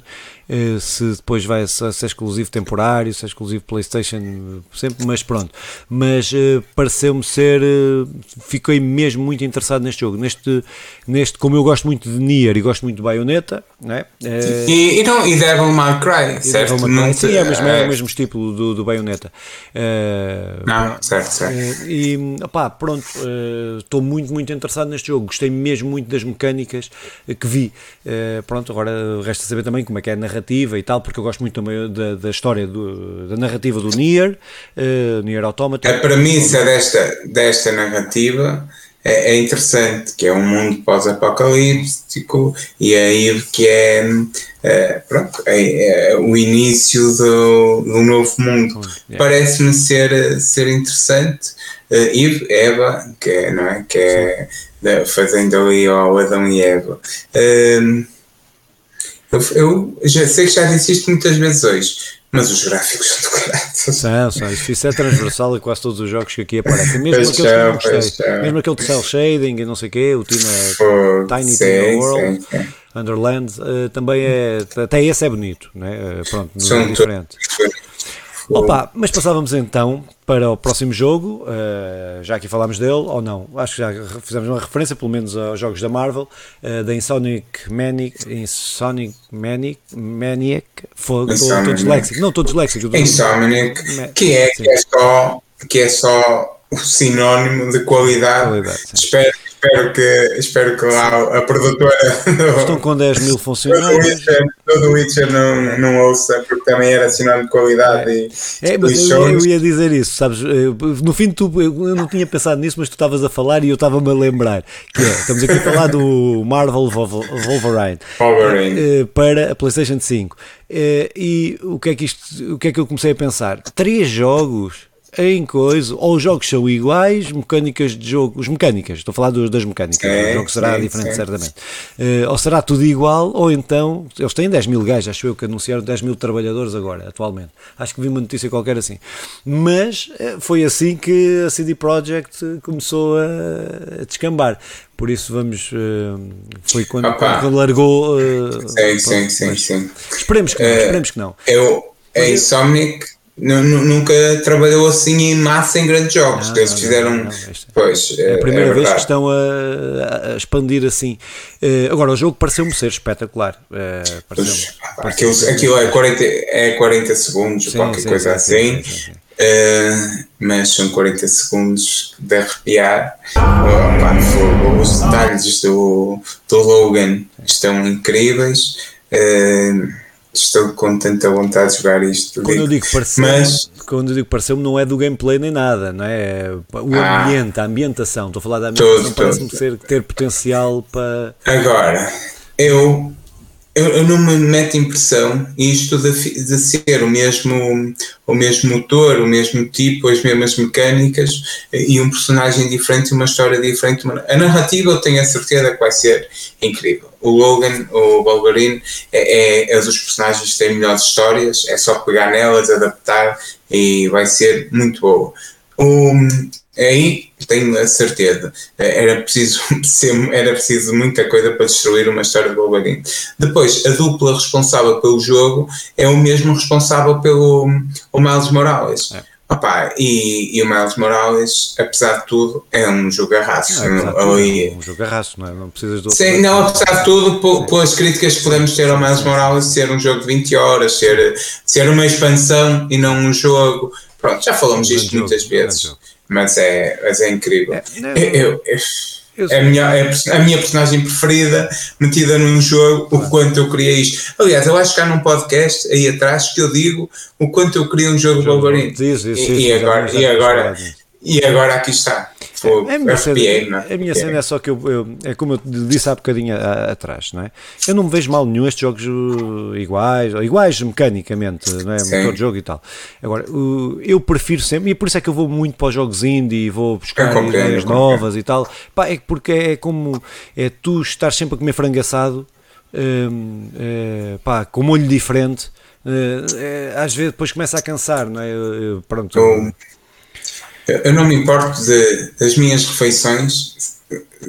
se depois vai ser exclusivo temporário, se é exclusivo PlayStation, sempre, mas pronto. Mas pareceu-me ser uh, fiquei mesmo muito interessado neste jogo. Neste, neste, como eu gosto muito de Nier e gosto muito de Bayonetta, né? Uh, e, e, não, e Devil May Cry, certo? Devil May Cry, sim, é, mesmo, é o mesmo tipo do, do Bayonetta. Não, certo, certo. E opá, pronto, estou muito, muito interessado neste jogo. Gostei mesmo muito das mecânicas que vi. pronto, agora resta saber também como é que é a narrativa e tal, porque eu gosto muito também da, da história, do, da narrativa do Nier, Nier Automata. A premissa desta, desta esta narrativa é, é interessante, que é um mundo pós-apocalíptico e aí que é, é pronto, é, é, o início do, do novo mundo. Yeah. Parece-me ser, ser interessante. Uh, Eve, Eva, que é, não é? Que é da, fazendo ali ao Adão e Eva. Uh, eu, já sei que já disse isto muitas vezes hoje, mas os gráficos são do caralho. São, são. Isso é transversal a quase todos os jogos que aqui aparecem. Mesmo aqueles que não gostei. Mesmo aquele de cel shading e não sei o quê, o Tina, Tiny sim, Tina World, sim, sim. Underland, uh, também é. Até esse é bonito, né? Uh, pronto, são diferente. Opa, mas passávamos então para o próximo jogo, uh, já aqui falámos dele, ou não? Acho que já fizemos uma referência, pelo menos, aos jogos da Marvel, uh, da Insonic Manic, Insonic Manic, Maniac, foi, estou disléxico, não, estou disléxico. Insomniac, que é, que é só, que é só o sinónimo de qualidade, qualidade espero espero que, espero que lá a produtora. Estão com 10 mil funcionários. Todo o Witcher não, não ouça, porque também era sinal de qualidade. É, e, é mas eu, eu, ia dizer isso, sabes? No fim, tu, eu não tinha pensado nisso, mas tu estavas a falar e eu estava-me a lembrar. Que é, estamos aqui a falar do Marvel Wolverine, Wolverine. Eh, para a PlayStation 5. Eh, e o que, é que isto, o que é que eu comecei a pensar? Três jogos em coisa, ou os jogos são iguais, mecânicas de jogo, os mecânicas, estou a falar das mecânicas, é, o jogo será é, diferente, é. certamente. Uh, ou será tudo igual, ou então, eles têm 10 mil gajos, acho eu que anunciaram 10 mil trabalhadores agora, atualmente. Acho que vi uma notícia qualquer assim. Mas uh, foi assim que a CD Projekt começou a, a descambar. Por isso vamos. Uh, foi quando, quando largou. sim, sim, sim, sim. Esperemos que não, esperemos que não. Eu, a Insomniac nunca trabalhou assim em massa em grandes jogos. Não, eles não, fizeram. Não, pois, é a primeira é vez que estão a, a expandir assim. Uh, agora, o jogo pareceu-me ser espetacular. Uh, pareceu aquilo, aquilo é, 40, é 40 segundos, sim, qualquer sim, coisa sim, assim. Sim, uh, mas são 40 segundos de arrepiar. Oh, os detalhes do, do Logan estão incríveis. Uh, estou com tanta vontade de jogar isto. Quando digo. eu digo pareceu, mas quando eu digo pareceu-me não é do gameplay nem nada, não é? O ah, ambiente, a ambientação, estou a falar da ambientação, parece-me ter potencial para. Agora, eu eu, eu, não me meto impressão isto de, de, ser o mesmo, o mesmo motor, o mesmo tipo, as mesmas mecânicas e um personagem diferente, uma história diferente. A narrativa eu tenho a certeza que vai ser incrível. O Logan, o Wolverine, é, é, é dos personagens que têm melhores histórias, é só pegar nelas, adaptar e vai ser muito boa. Aí tenho a certeza. Era preciso, era preciso muita coisa para destruir uma história de Wolverine. Depois, a dupla responsável pelo jogo é o mesmo responsável pelo o Miles Morales. É. Opa, e, e o Miles Morales, apesar de tudo, é um jogarraço. Não, é, é um jogarraço, não é? Não precisas de Sim, não, apesar de tudo, pelas críticas que podemos ter ao Miles Morales, ser um jogo de 20 horas, ser, ser uma expansão e não um jogo. Pronto, já falamos um disto muitas jogo, vezes mas é, mas é incrível. É, não, eu, eu, eu é a, minha, é a minha personagem preferida metida num jogo, o quanto eu queria isto. Aliás, eu acho que há num podcast aí atrás que eu digo o quanto eu queria um jogo, Wolverine. E, e, agora, e, agora, e agora aqui está. Pô, a minha, cena, é? a minha cena é só que eu, eu, é como eu disse há bocadinho atrás, não é? Eu não me vejo mal nenhum estes jogos uh, iguais, iguais mecanicamente, não é? Motor de jogo e tal. Agora, eu prefiro sempre, e por isso é que eu vou muito para os jogos indie, vou buscar ideias novas e tal, pá, é porque é como é tu estar sempre a comer frango assado, hum, é, pá, com molho diferente. É, às vezes depois começa a cansar, não é? Eu, pronto. Eu, eu não me importo de, das minhas refeições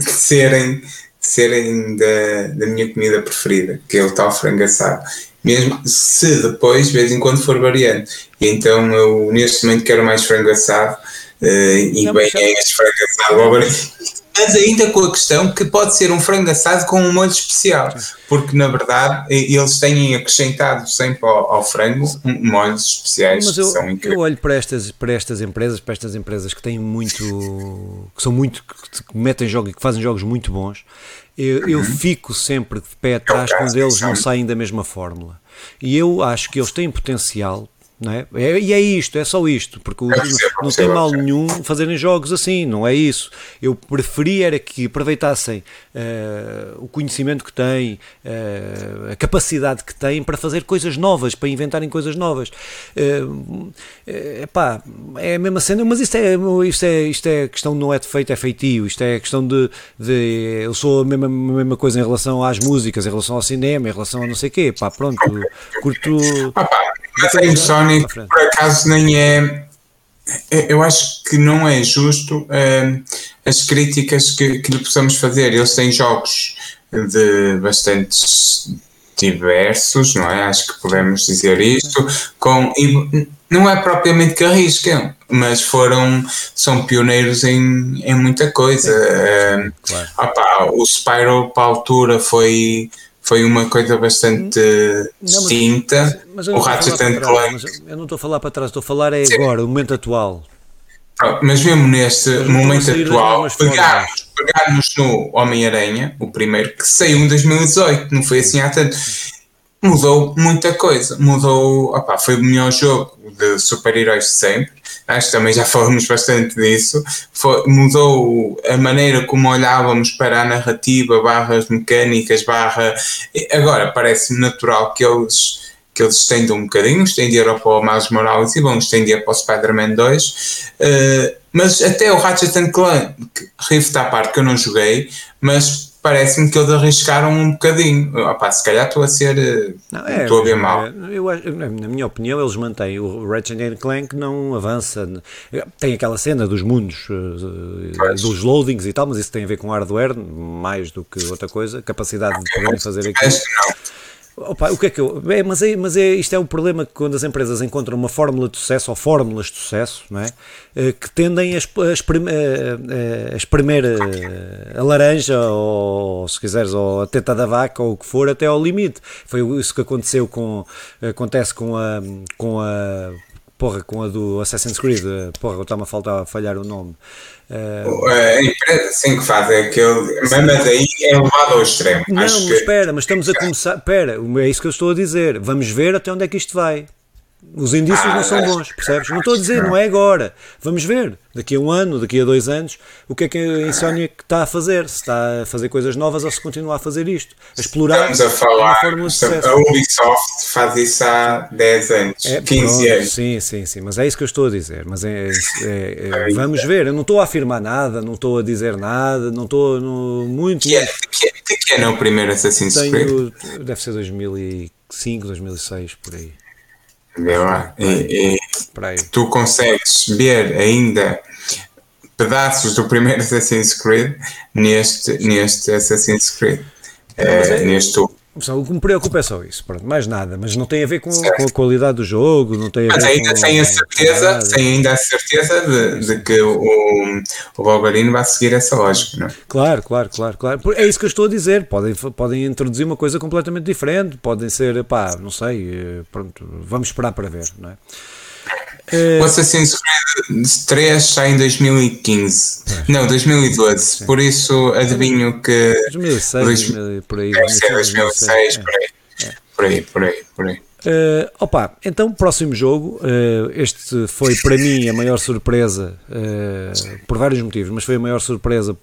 serem, serem da, da minha comida preferida, que é o tal frango assado. Mesmo se depois, de vez em quando, for variante. E então eu neste momento quero mais frango assado uh, e não, bem é este frango assado mas ainda com a questão que pode ser um frango assado com um molho especial, porque na verdade eles têm acrescentado sempre ao, ao frango molhos especiais mas eu, que são incríveis. Eu olho para estas, para estas empresas, para estas empresas que têm muito, que são muito, que metem jogos e que fazem jogos muito bons, eu, uhum. eu fico sempre de pé atrás é quando eles não saem da mesma fórmula. E eu acho que eles têm potencial não é? é? e é isto, é só isto, porque é não, tem mal nenhum fazerem jogos assim, não é isso. Eu preferia era que aproveitassem uh, o conhecimento que têm, uh, a capacidade que têm para fazer coisas novas, para inventarem coisas novas. Uh, epá, é a mesma cena, mas isto é, isto é, isto é questão não é de feito, é feitio, isto é questão de, de eu sou a mesma, a mesma coisa em relação às músicas, em relação ao cinema, em relação a não sei o quê, pá, pronto, curto. Mas a Sonic, por acaso, nem é. Eu acho que não é justo uh, as críticas que, que lhe possamos fazer. Eles têm jogos de bastantes diversos, não é? Acho que podemos dizer isto. Com, e não é propriamente que arriscam, mas foram, são pioneiros em, em muita coisa. Uh, claro. o Spyro para a altura foi foi uma coisa bastante não, distinta. Mas, mas o Ratchet Clank. Eu não estou a falar para trás, estou a falar é Sim. agora, o momento atual. Mas mesmo neste mas momento atual, pegarmos, pegarmos no Homem-Aranha, o primeiro, que saiu em 2018, não foi assim há tanto, mudou muita coisa. Mudou, foi o melhor jogo de super-heróis de sempre acho que também já falamos bastante disso, foi, mudou a maneira como olhávamos para a narrativa, barras mecânicas, barra. Agora parece-me natural que eles que eles estendam um bocadinho, estenderam para o Miles Morales e vão estender para o Spider-Man 2, uh, mas até o Ratchet Clank, Rift à parte que eu não joguei, mas parece-me que eles arriscaram um bocadinho. Opa, se calhar estou a ser. Eh, não, é, estou a ver mal. É, eu, na minha opinião, eles mantêm. O Ratchet Clank não avança. Tem aquela cena dos mundos, eh, dos loadings e tal, mas isso tem a ver com hardware mais do que outra coisa. Capacidade de poderem fazer aquilo. Opa, o que é que eu. É, mas é, mas é, isto é o problema que quando as empresas encontram uma fórmula de sucesso ou fórmulas de sucesso, não é? Eh, que tendem a, espremer, a, espremer a, a laranja ou, se quiseres, ou a teta da vaca ou o que for até ao limite. Foi isso que aconteceu com. Acontece com a. Com a porra, com a do Assassin's Creed, porra, está-me a faltar a falhar o nome. Uh, a empresa sim que faz aquele, mas aí é levado ao extremo. Não, Acho espera, mas estamos a começar. Espera, é isso que eu estou a dizer. Vamos ver até onde é que isto vai. Os indícios ah, não são bons, percebes? Não estou a dizer, não é agora. Vamos ver, daqui a um ano, daqui a dois anos, o que é que a Insomniac está a fazer. Se está a fazer coisas novas ou se continua a fazer isto. A explorar Estamos a falar, fórmula de sucesso. A Ubisoft faz isso há 10 anos, é, 15 pronto, anos. Sim, sim, sim, mas é isso que eu estou a dizer. Mas é, é, é vamos ver, eu não estou a afirmar nada, não estou a dizer nada, não estou no, muito... Que, é, que, é, que é o primeiro Assassin's Creed? Deve ser 2005, 2006, por aí. Lá. E, e tu consegues ver ainda pedaços do primeiro Assassin's Creed neste, neste Assassin's Creed. é, neste o que me preocupa é só isso, pronto, mais nada, mas não tem a ver com, com a qualidade do jogo, não tem a mas ver ainda com, tem a certeza, tem ainda a certeza de, de que o, o Wolverine vai seguir essa lógica, não é? Claro, claro, claro, claro. É isso que eu estou a dizer. Podem, podem introduzir uma coisa completamente diferente, podem ser, pá, não sei, eh, pronto, vamos esperar para ver, não é? O Assassin's Creed 3 sai em 2015. É. Não, 2012. Sim. Por isso adivinho que. 2006, dois, por aí. Deve ser 2006, por aí. É. Por aí, por aí, por aí. Uh, opa, então próximo jogo, uh, este foi para mim a maior surpresa uh, por vários motivos, mas foi a maior surpresa,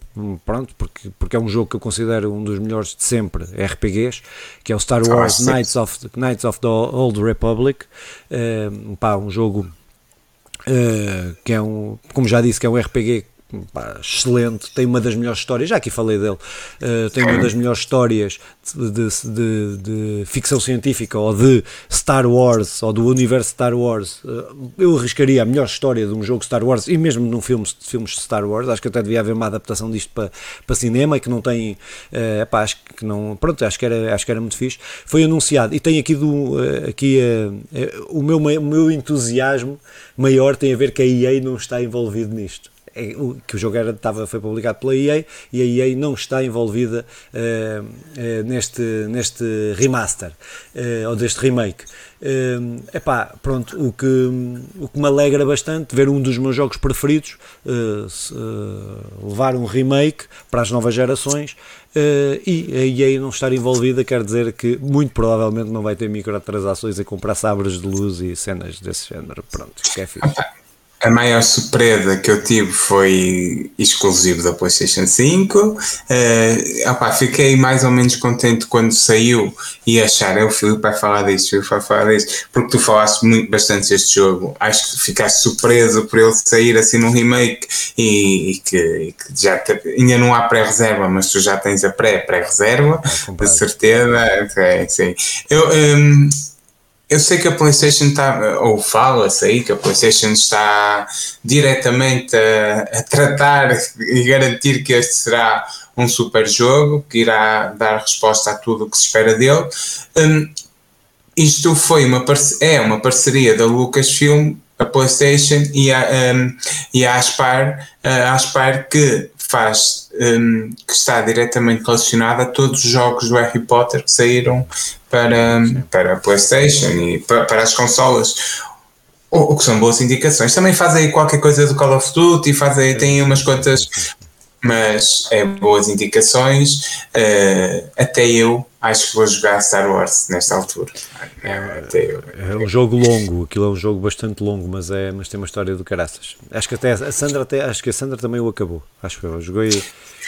pronto, porque, porque é um jogo que eu considero um dos melhores de sempre RPGs, que é o Star Wars ah, Knights, of, Knights of the Old Republic, pá, um jogo que é um, como já disse, que é um RPG Pá, excelente, tem uma das melhores histórias, já aqui falei dele, uh, tem uma das melhores histórias de, de, de, de, ficção científica ou de Star Wars ou do universo Star Wars. Uh, eu arriscaria a melhor história de um jogo Star Wars e mesmo num filme, filmes de Star Wars. Acho que até devia haver uma adaptação disto para, para cinema que não tem. Uh, acho que não. Pronto, acho que, era, acho que era muito fixe. Foi anunciado e tem aqui, do, aqui o, meu, o meu entusiasmo maior tem a ver que a EA não está envolvido nisto. É, que o jogo era, estava, foi publicado pela EA e a EA não está envolvida uh, uh, neste, neste remaster uh, ou deste remake. Uh, epá, pronto, o que, o que me alegra bastante ver um dos meus jogos preferidos levar um remake para as novas gerações e a EA não estar envolvida quer dizer que muito provavelmente não vai ter microtransações a comprar sabres de luz e cenas desse género. Pronto, que é fixe. A maior surpresa que eu tive foi exclusivo da PlayStation 5. Uh, opa, fiquei mais ou menos contente quando saiu e achar, é o Filipe vai falar disto, o Filipe vai falar disto, porque tu falaste muito bastante deste jogo. Acho que ficaste surpreso por ele sair assim num remake e, e, que, e que, já te, ainda não há pré-reserva, mas tu já tens a pré-pré-reserva, de certeza. É, sim. Eu. Um, eu sei que a PlayStation está, ou fala-se aí que a PlayStation está diretamente a, a, tratar e garantir que este será um super jogo, que irá dar resposta a tudo o que se espera dele. Um, isto foi uma é uma parceria da Lucasfilm, a PlayStation e a, um, e a a que faz um, que está diretamente relacionada a todos os jogos do Harry Potter que saíram para, para a PlayStation e para, para as consolas. O, o, que são boas indicações. Também faz aí qualquer coisa do Call of Duty, faz aí, tem umas quantas, mas é boas indicações. Uh, até eu acho que vou jogar Star Wars nesta altura. É, é, um jogo longo, aquilo é um jogo bastante longo, mas, é, mas tem uma história do caraças. Acho que até a Sandra até, acho que a Sandra também o acabou. Acho que eu joguei.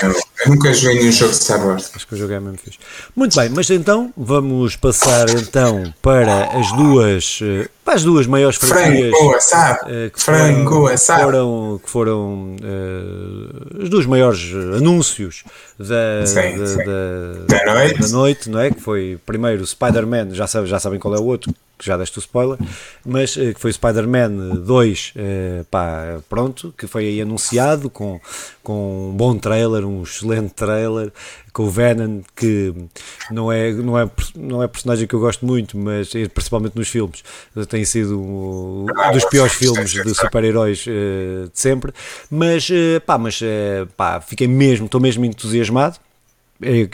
Eu, eu nunca joguei nenhum jogo de Star Wars. Acho que jogo é mesmo fixe. Muito bem, mas então vamos passar então para as duas eh, para as duas maiores franquias Frango assado. Uh, que Frango assado. foram, que foram uh, os dois maiores anúncios da, sim, da, sim. Da, da, noite. da noite, não é? Que foi primeiro Spider-Man, já, sabe, já sabem qual é o outro, que já deste o spoiler, mas uh, que foi Spider-Man 2, pá, pronto, que foi aí anunciado com, com um bom trailer, um excelente trailer, com o Venom, que não é, não, é, não é personagem que eu gosto muito, mas principalmente nos filmes, tem sido um, dos piores filmes de super-heróis uh, de sempre. Mas, uh, pá, mas pá, fiquei mesmo, estou mesmo entusiasmado. É,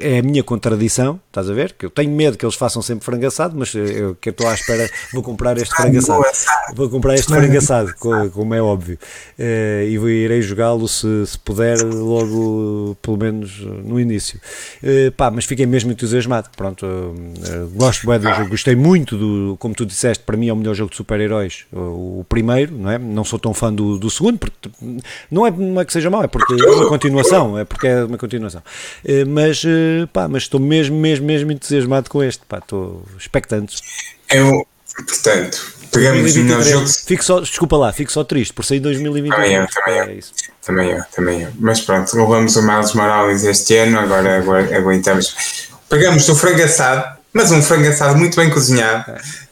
é, a minha contradição, estás a ver? Que eu tenho medo que eles façam sempre frangaçado, mas eu que estou à espera, vou comprar este frangaçado. Vou comprar este frangaçado, como é óbvio. Uh, e irei jogá-lo se, se puder, logo, pelo menos no início. Uh, pá, mas fiquei mesmo entusiasmado. Pronto, uh, gosto bem do jogo, gostei muito do, como tu disseste, para mim é o melhor jogo de super-heróis, o, o, primeiro, não é? Não sou tão fã do, do segundo, porque não é, não é que seja mau, é porque é uma continuação, é porque é uma continuação. Eh, mas, eh, pá, mas estou mesmo, mesmo, mesmo entusiasmado com este, pá, estou expectante. Eu, portanto, pegamos no jogo. Fico só, desculpa lá, fico só triste por sair 2023. Também eu, também eu. É também eu, também eu. Mas pronto, levamos o Miles Morales este ano, agora, agora aguentamos. Pegamos o frango assado, mas um frango assado muito bem cozinhado. É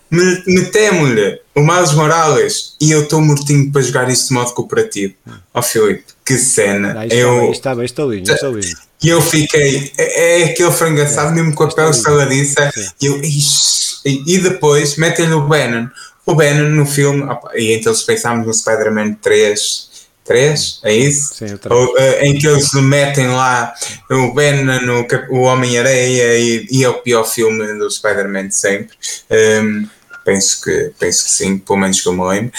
metemos-lhe o Miles Morales e eu estou mortinho para jogar isto de modo cooperativo. Ó oh, Filipe, que cena. Não, eu, está bem, está lindo, está lindo. E eu fiquei, é, é aquele frango assado, é, mesmo com a pele saladiça. E eu, ixi, e depois metem-lhe o Bannon. O Bannon no filme, e então se pensarmos no Spider-Man 3, 3, é isso? Sim, Ou, uh, em que eles metem lá o Bannon, o, o Homem-Areia e, e, é o pior filme do Spider-Man sempre. Um, penso que, penso que sim, pelo menos que eu me lembro.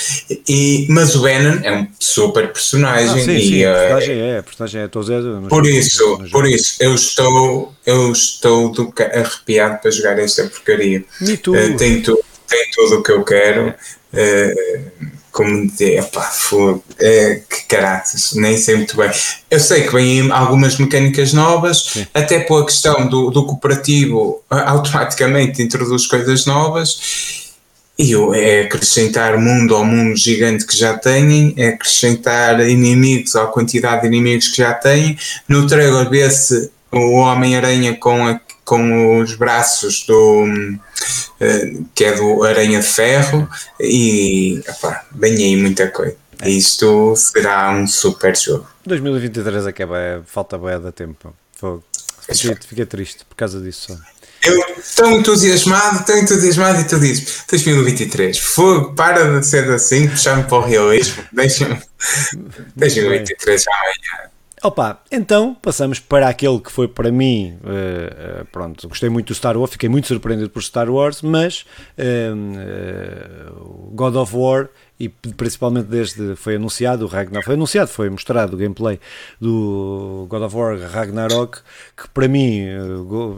E, mas o Venom é um super personagem. Ah, sim, e, sim, a personagem é, a personagem é, estou a dizer, por isso, por isso, eu estou, eu estou do, arrepiado para jogar esta porcaria. Me tu. Uh, tem, tu, tem tudo o que eu quero. Uh, como dizer, epá, é, que caráter, nem sei muito bem. Eu sei que vêm algumas mecânicas novas, Sim. até pela questão do, do cooperativo, automaticamente introduz coisas novas e é acrescentar mundo ao mundo gigante que já têm, é acrescentar inimigos à quantidade de inimigos que já têm. No trailer vê-se o Homem-Aranha com, com os braços do uh, que é do Aranha de Ferro e epá, bem aí muita coisa. É. Isto será um super jogo. 2023 acaba, é, falta boa da tempo. Fiquei, fiquei triste por causa disso só. Eu estou entusiasmado, estou entusiasmado e tu dizes 2023, fogo, para de ser assim, puxar-me para o realismo, deixa-me 2023 amanhã. Opa, então passamos para aquele que foi para mim, uh, uh, pronto, gostei muito do Star Wars, fiquei muito surpreendido por Star Wars, mas uh, God of War e principalmente desde foi anunciado o Ragnarok, foi anunciado, foi mostrado o gameplay do God of War Ragnarok, que para mim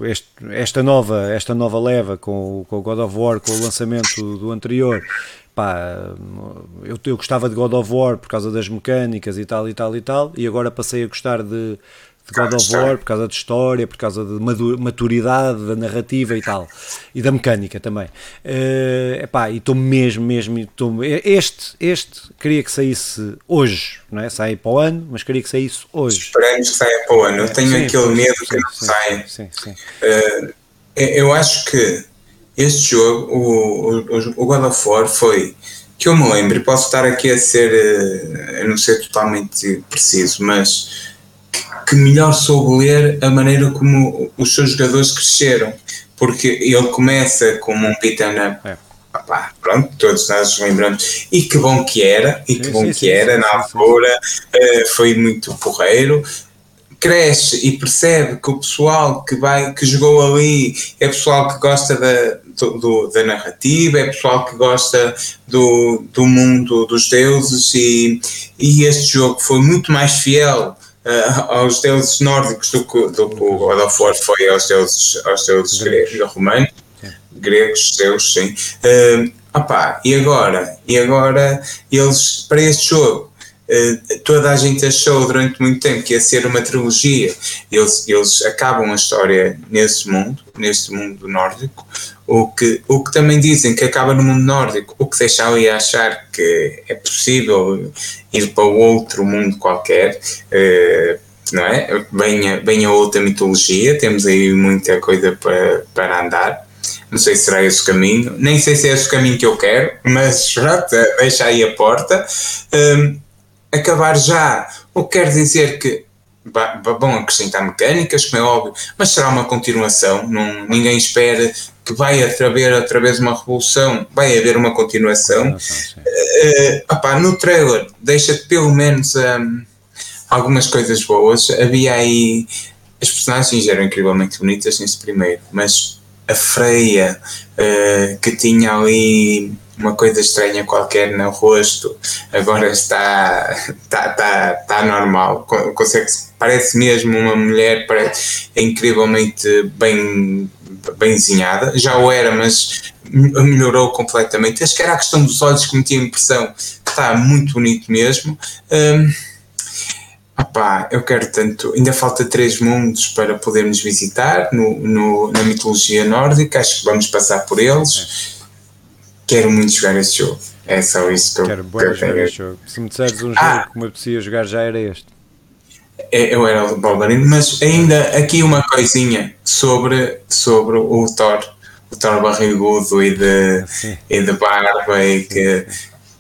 este, esta nova esta nova leva com, com o God of War, com o lançamento do anterior, pá, eu, eu gostava de God of War por causa das mecânicas e tal e tal e tal, e agora passei a gostar de de God of War, por causa de história, por causa de maturidade da narrativa e tal, e da mecânica também. Uh, epá, e estou mesmo, mesmo, estou, este, este queria que saísse hoje, não é? Sai para o ano, mas queria que saísse hoje. Esperamos que saia para o ano, eu tenho sim, aquele sim, medo sim, que não saia. Uh, eu acho que este jogo, o, o, o God of War, foi que eu me lembro, e posso estar aqui a ser, a não ser totalmente preciso, mas que melhor soube ler a maneira como os seus jogadores cresceram, porque ele começa como um beat'em up. É. pronto, todos nós lembramos. E que bom que era, e que sim, bom sim, que sim, era na altura, uh, foi muito porreiro. Cresce e percebe que o pessoal que, vai, que jogou ali é pessoal que gosta da, do, da narrativa, é pessoal que gosta do, do mundo dos deuses, e, e este jogo foi muito mais fiel uh, aos deuses nórdicos do que, do que o God of War foi aos deuses, aos deuses gregos, romanos, gregos, deus, sim. Uh, opá, e agora? E agora eles, para este jogo, uh, toda a gente achou durante muito tempo que ia ser uma trilogia. Eles, eles acabam a história nesse mundo, neste mundo nórdico, o que, o que também dizem que acaba no mundo nórdico, o que deixa ali a achar que é possível ir para outro mundo qualquer, uh, não é? Bem a, bem a outra mitologia, temos aí muita coisa para, para andar. Não sei se será esse o caminho, nem sei se é esse o caminho que eu quero, mas já deixa aí a porta. Um, acabar já, o que quer dizer que vão acrescentar mecânicas, como é óbvio, mas será uma continuação. Não, ninguém espera que vai haver outra vez uma revolução, vai haver uma continuação. Uh, opá, no trailer deixa-te pelo menos um, algumas coisas boas. Havia aí as personagens eram incrivelmente bonitas nesse primeiro, mas a Freia, uh, que tinha ali uma coisa estranha qualquer no rosto, agora está, está, está, está normal, consegue parece mesmo uma mulher, parece, incrivelmente bem, desenhada, já o era, mas melhorou completamente. Acho que era a questão dos olhos que me tinha impressão que está muito bonito mesmo. Um, Opá, eu quero tanto. Ainda falta três mundos para podermos visitar no, no, na mitologia nórdica. Acho que vamos passar por eles. É. Quero muito jogar este jogo. É só isso que eu quero. Quero jogar este jogo. Se me disseres um ah, jogo que me apetecia jogar, já era este. É, eu era o Wolverine, mas ainda aqui uma coisinha sobre, sobre o Thor. O Thor barrigudo e de, e de barba e que,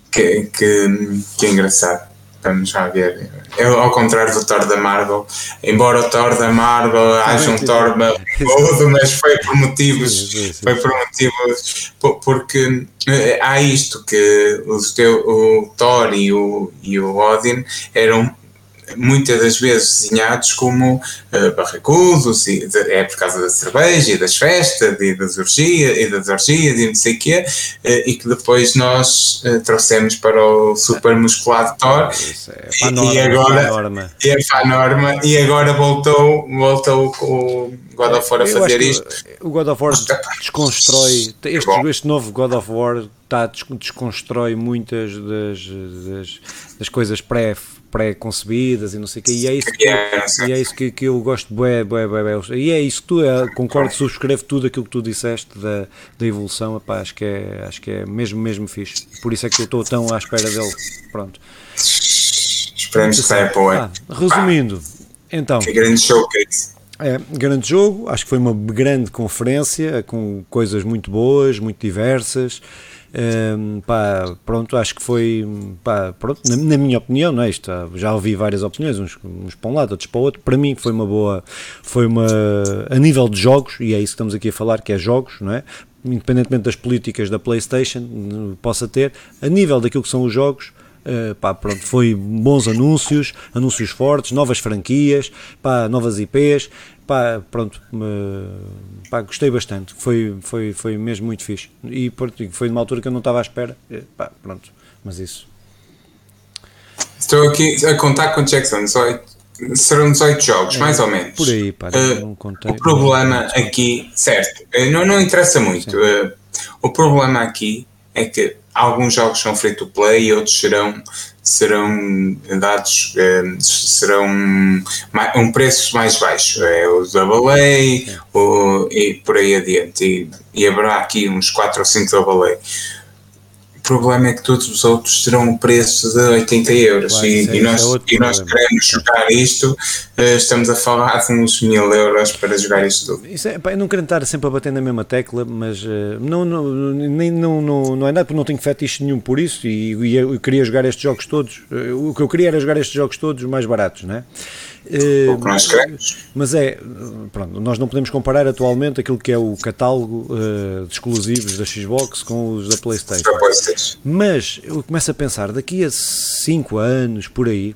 que, que, que é engraçado. Vamos já ver eu, ao contrário do Thor da Marvel, embora o Thor da Marvel haja um Thor todo, mas foi por motivos, sim, sim, sim. foi por motivos, porque eh, há isto que o, o Thor e o, e o Odin eram muitas das vezes desenhados como uh, barracudos, e de, é por causa da cerveja e das festas e das orgias e das orgias e não sei o quê, uh, e que depois nós uh, trouxemos para o super musculado Thor. É norma, e, agora é, é para a norma e agora voltou, voltou o God of War a fazer isto. O God of War desconstrói este, este novo God of War está, desconstrói muitas das, das, das coisas pré pré-concebidas e não sei o quê, e é isso que, e é isso que, que eu gosto bué, bué, bué, bué, e é isso que tu, é, concordo, subscrevo tudo aquilo que tu disseste da, da evolução, epá, acho, que é, acho que é mesmo, mesmo fixe, por isso é que eu estou tão à espera dele, pronto. Esperemos que saia para ah, Resumindo, então... Que grande showcase. É, grande jogo, acho que foi uma grande conferência com coisas muito boas, muito diversas. Pá, pronto, acho que foi, pá, pronto, na, na, minha opinião, não é isto? Já ouvi várias opiniões, uns, uns para um lado, outros para o outro. Para mim, foi uma boa, foi uma, a nível de jogos, e é isso que estamos aqui a falar, que é jogos, não é? Independentemente das políticas da PlayStation, possa ter, a nível daquilo que são os jogos, Uh, pá, pronto, foi bons anúncios, anúncios fortes, novas franquias, pá, novas IPs, pá, pronto, pá, gostei bastante, foi, foi, foi mesmo muito fixe. E foi numa altura que eu não estava à espera, pá, pronto, mas isso. Estou aqui a contar com Jackson, 18, serão 18 jogos, é, mais ou menos. Por aí, pá, uh, contei. O problema aqui, certo, eh, não, não interessa muito. Uh, o problema aqui é que alguns jogos são free to play e outros serão serão dados um, serão um preço mais baixo. É o Double A o, e por aí adiante. E, e haverá aqui uns 4 ou 5 Double A problema é que todos os outros terão um preço de 80 euros claro, e, e, nós, é e nós queremos jogar isto, eh, estamos a falar de uns mil euros para jogar isto tudo. Isso é, pá, eu não quero estar sempre a bater na mesma tecla, mas uh, não, não, nem, não, não, não é nada porque não tenho fetiche nenhum por isso e, e eu queria jogar estes jogos todos. Uh, o que eu queria era jogar estes jogos todos mais baratos, não é? Uh, nós queremos. Mas é, pronto, nós não podemos comparar atualmente aquilo que é o catálogo uh, de exclusivos da Xbox com os da PlayStation. Mas eu começo a pensar, daqui a 5 anos, por aí,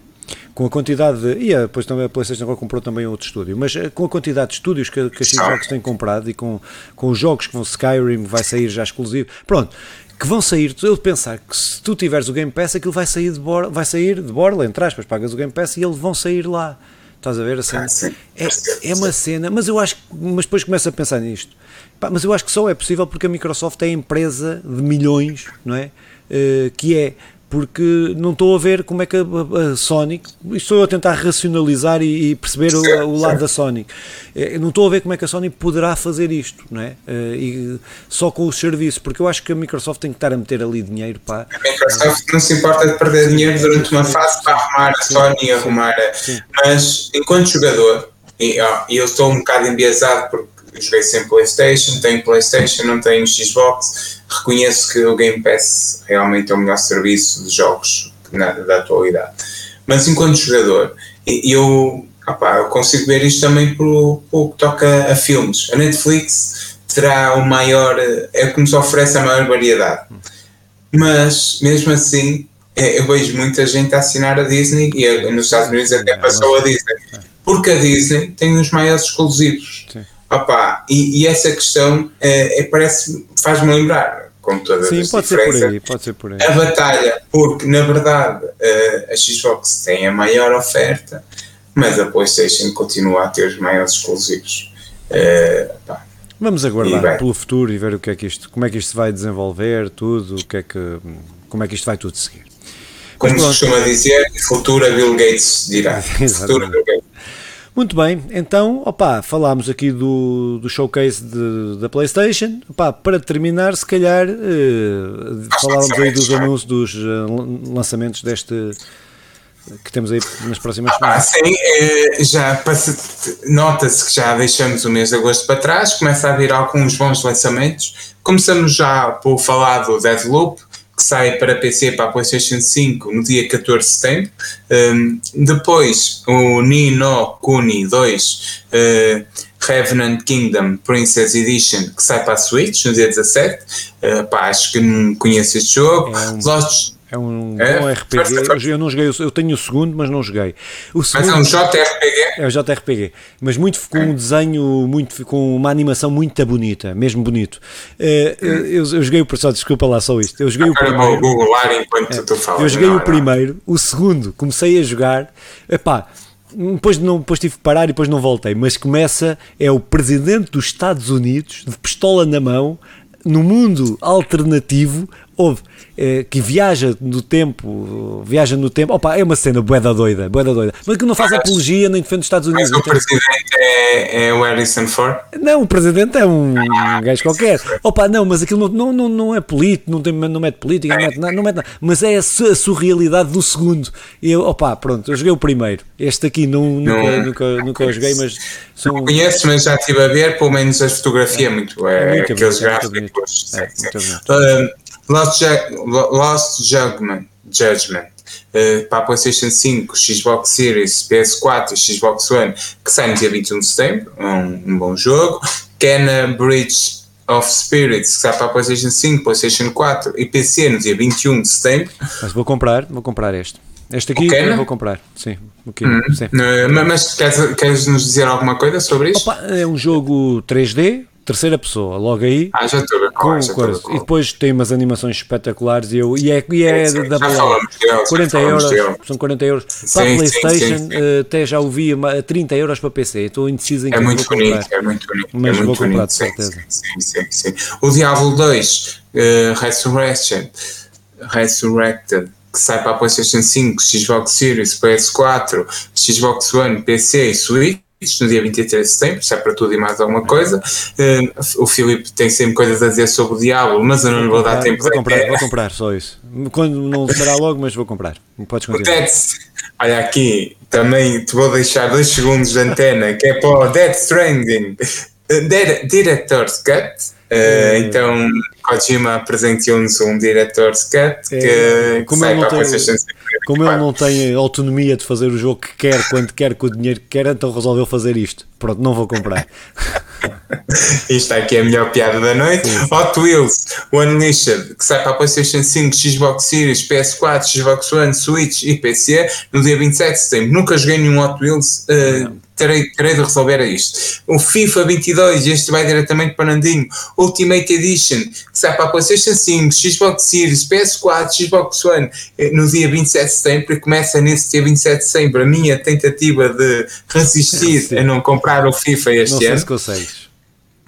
com a quantidade de. E depois também a PlayStation agora comprou também outro estúdio, mas eh, com a quantidade de estúdios que, que a Xbox tem comprado e com, com os jogos que vão Skyrim, vai sair já exclusivo, pronto, que vão sair, eu pensar que se tu tiveres o Game Pass, aquilo vai sair de borla, vai sair de borla, entre aspas, pagas o Game Pass e eles vão sair lá. Estás a ver? Assim, é, é uma cena, mas eu acho mas depois começo a pensar nisto. Pá, mas eu acho que só é possível porque a Microsoft é empresa de milhões, não é? Uh, que é porque não estou a ver como é que a, a Sonic, estou a tentar racionalizar e, e perceber o, o, lado da Sonic, é, não estou a ver como é que a Sonic poderá fazer isto, não é? Eh, e, só com os serviços, porque eu acho que a Microsoft tem que estar a meter ali dinheiro para. A Microsoft não se importa de perder dinheiro durante uma fase para arrumar a Sony e arrumar. Mas enquanto jogador, e, eu estou um bocado enviesado porque joguei sempre PlayStation, tenho PlayStation, não tenho Xbox reconheço que o Game Pass realmente é o melhor serviço de jogos na, da atualidade. Mas enquanto jogador, eu, opa, eu consigo ver isto também pelo, pelo que toca a filmes. A Netflix terá o maior, é o que nos oferece a maior variedade. Mas, mesmo assim, é, eu vejo muita gente a assinar a Disney e nos Estados Unidos até passou a Disney. porque a Disney tem os maiores exclusivos. Sim. Opa, e, e essa questão é, é parece, faz-me lembrar, com todas Sim, as pode ser por aí, pode ser por aí. A batalha, porque na verdade a Xbox tem a maior oferta, mas a PlayStation continua a ter os maiores exclusivos. Uh, Vamos aguardar pelo futuro e ver o que é que isto, como é que isto vai desenvolver, tudo, o que é que, como é que isto vai tudo seguir. Como se costuma dizer, futura Bill Gates dirá. futura Bill Gates. Muito bem, então, opa, falámos aqui do, do showcase de, da PlayStation. Opa, para terminar, se calhar, eh, falávamos aí dos anúncios, dos uh, lançamentos deste que temos aí nas próximas ah, semanas. sim, eh, já nota-se que já deixamos o mês de agosto para trás, começa a vir alguns bons lançamentos. Começamos já por falar do Deadloop, que sai para PC para a PlayStation 5 no dia 14 de setembro. Um, depois o Nino Kuni 2 uh, Revenant Kingdom Princess Edition que sai para a Switch no dia 17. Uh, pá, acho que não conheço este jogo. É um... Lost é um é? bom RPG. Eu, não joguei, eu tenho o segundo, mas não joguei. O segundo, mas é um JRPG? É um JRPG, mas muito com um desenho, muito com uma animação muito bonita, mesmo bonito. Uh, eu, eu, joguei o só desculpa lá só isto. Eu joguei o primeiro. googlar enquanto é, tu falas. Eu joguei não, o primeiro, não. o segundo, comecei a jogar. Epá, depois, não, depois tive que parar e depois não voltei, mas começa, é o presidente dos Estados Unidos, de pistola na mão, no mundo alternativo, houve eh, que viaja no tempo, viaja no tempo. Opa, é uma cena boeda doida, boeda doida. Mas que não faz apologia nem defende os Estados Unidos. Mas o presidente é, é o Harrison Ford? Não, o presidente é um ah, gajo qualquer. Opa, não, mas aquilo não, não, não é político, não, tem, não mete política, não mete, não, não mete nada. Mas é a, surrealidade do segundo. Eu, opa, pronto, eu joguei o primeiro. Este aqui não, nunca, não, nunca, nunca joguei, mas. São... Não conheço, mas já estive a ver, pelo menos a fotografia é muito. É, é muito aqueles gráficos. É, Lost, Lost Judgment, Judgment uh, para a PlayStation 5, Xbox Series, PS4 e Xbox One, que sai no dia 21 de setembro, um, um bom jogo. Kenna Bridge of Spirits, que sai para a PlayStation 5, PlayStation 4 e PC no dia 21 de setembro. Mas vou comprar, vou comprar este. Este aqui eu vou comprar, sim. Okay, hum. sim. Uh, mas queres, queres nos dizer alguma coisa sobre isto? Opa, é um jogo 3D, terceira pessoa, logo aí. Ah, já estou com, já coisa. E depois tem umas animações espetaculares e, eu, e é, e é sim, da balada. 40 euros, são 40 euros. Sim, para a Playstation, sim, sim, até já ouvi a 30 euros para PC. Estou indeciso em é que muito vou bonito, comprar. É muito bonito. Mas é vou muito comprar bonito, de certeza. Sim, sim, sim. O Diablo 2 uh, Resurrection Resurrected que sai para a PlayStation 5, Xbox Series, PS4, Xbox One, PC e Switch no dia 23 de setembro, se é para tudo e mais alguma coisa. Uh, o Filipe tem sempre coisas a dizer sobre o Diabo, mas eu não lhe vou dar tempo vou comprar, vou comprar, só isso. Quando não será logo, mas vou comprar. Podes continuar. olha aqui, também te vou deixar dois segundos de antena, que é para o Dead Stranding. Director's Cut Uh, então, Kojima apresentou-nos um Director's Cut que, como ele não tem, Como ele não tem autonomia de fazer o jogo que quer, quando quer, com o dinheiro que quer, então resolveu fazer isto. Pronto, não vou comprar. Isto aqui é a melhor piada da noite. Sim. Hot Wheels Unleashed, que sai para a PlayStation 5, Xbox Series, PS4, Xbox One, Switch e PC no dia 27 de setembro. Nunca joguei nenhum Hot Wheels. Uh, terei, terei de resolver isto. O FIFA 22, este vai diretamente para Nandinho. Ultimate Edition, que sai para a PlayStation 5, Xbox Series, PS4, Xbox One, eh, no dia 27 de setembro, e começa nesse dia 27 de setembro a minha tentativa de resistir a não comprar o FIFA este não ano. Não sei se consegues.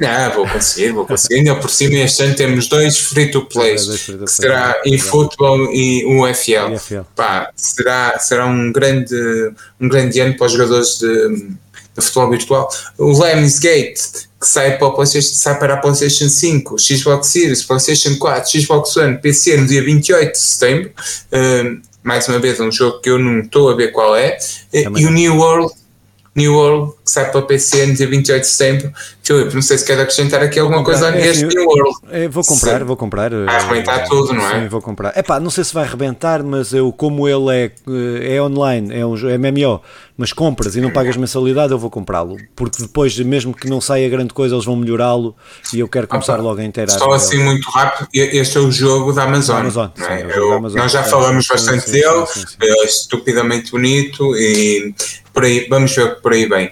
Não, vou conseguir, vou conseguir. Ainda por cima, este ano temos dois free-to-plays, é, que será eFootball e o UFL. Pá, será, será um, grande, um grande ano para os jogadores de, de futebol virtual. O Lemons Gate, que sai para, o sai para a PlayStation 5, Xbox Series, PlayStation 4, Xbox One, PC no dia 28 de setembro. Uh, mais uma vez, um jogo que eu não estou a ver qual é. Também. E o New World New World, que sai para o PC no dia 28 de setembro. Filipe, não sei se quer acrescentar aqui alguma coisa a este New World. É, vou comprar, sim. vou comprar. Vai arrebentar tudo, não é? Sim, vou comprar. Epá, não sei se vai arrebentar, mas eu, como ele é, é online, é um é MMO, mas compras e não pagas mensalidade, eu vou comprá-lo. Porque depois, mesmo que não saia grande coisa, eles vão melhorá-lo e eu quero começar ah, logo a inteirar. Só assim ele. muito rápido, este é o jogo da Amazon. Amazon, é? sim, é eu, Amazon nós já falamos bastante sim, dele, sim, é estupidamente bonito e por aí, vamos ver por aí bem.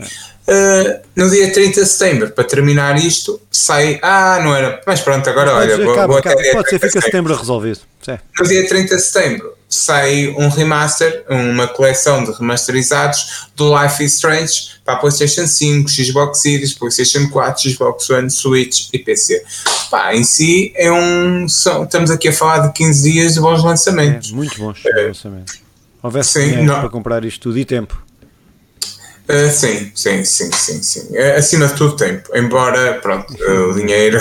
Uh, no dia 30 de setembro, para terminar isto, sai. Ah, não era. Mas pronto, agora olha. Ser, vou, acaba, vou acaba, pode ser, fica setembro resolvido. Sim. No dia 30 de setembro sai um remaster, uma coleção de remasterizados do Life is Strange para a PlayStation 5, Xbox Series, PlayStation 4, Xbox One, Switch e PC. Pá, em si é um. São, estamos aqui a falar de 15 dias de bons lançamentos. É, muito bons é, lançamentos. Houvesse sim, para comprar isto tudo e tempo. Uh, sim, sim, sim, sim, sim. Uh, acima de tudo tempo, embora, pronto, uh, o dinheiro.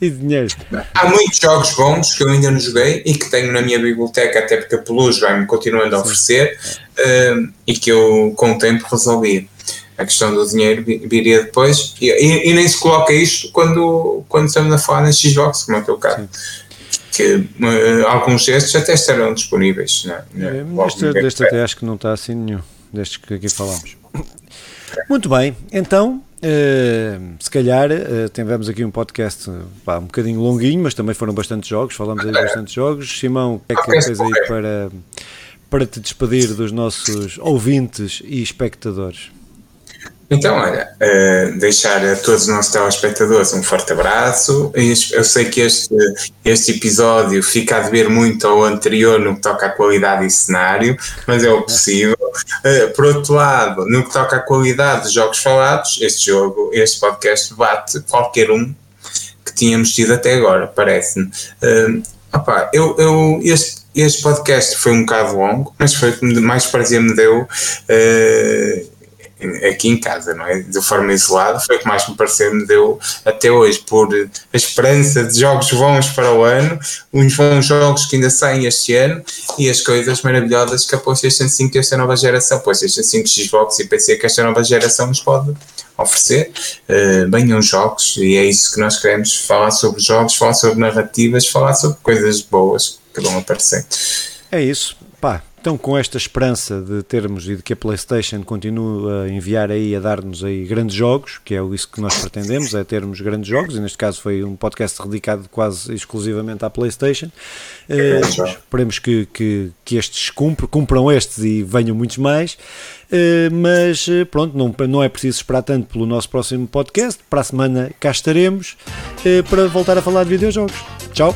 E dinheiro. Há muitos jogos bons que eu ainda não joguei e que tenho na minha biblioteca, até porque a Peluz vai-me continuando a oferecer e que eu com o tempo resolvi. A questão do dinheiro viria depois e, e, e, nem se coloca isto quando, quando estamos a falar na Xbox, como é o teu caso. Sim que alguns destes até estarão disponíveis. Né? É, deste, deste até acho que não está assim nenhum destes que aqui falamos. Muito bem, então, uh, se calhar uh, tivemos aqui um podcast pá, um bocadinho longuinho, mas também foram bastantes jogos, falamos aí bastante jogos. Simão, o que é que tens aí para, para te despedir dos nossos ouvintes e espectadores? Então, olha, uh, deixar a todos os nossos telespectadores um forte abraço. Eu sei que este, este episódio fica a dever muito ao anterior no que toca à qualidade e cenário, mas é o possível. Uh, por outro lado, no que toca à qualidade de jogos falados, este jogo, este podcast bate qualquer um que tínhamos tido até agora, parece-me. Uh, opa, eu, eu, este, este podcast foi um bocado longo, mas foi mais prazer me deu. Uh, aqui em casa, não é? De forma isolada, foi o que mais me pareceu, me deu até hoje, por a esperança de jogos bons para o ano, uns bons jogos que ainda saem este ano e as coisas maravilhosas que a PlayStation 5 esta nova geração, PlayStation 5, Xbox e PC que esta nova geração nos pode oferecer. Uh, venham jogos e é isso que nós queremos, falar sobre jogos, falar sobre narrativas, falar sobre coisas boas que vão aparecer. É isso. Então, com esta esperança de termos e de que a PlayStation continue a enviar aí, a dar-nos aí grandes jogos, que é isso que nós pretendemos, é termos grandes jogos, e neste caso foi um podcast dedicado quase exclusivamente à PlayStation. Uh, esperemos que, que, que, estes cumpram, cumpram estes e venham muitos mais. Uh, mas eh, pronto, não, não é preciso esperar tanto pelo nosso próximo podcast. Para a semana cá estaremos uh, para voltar a falar de videojogos. Tchau!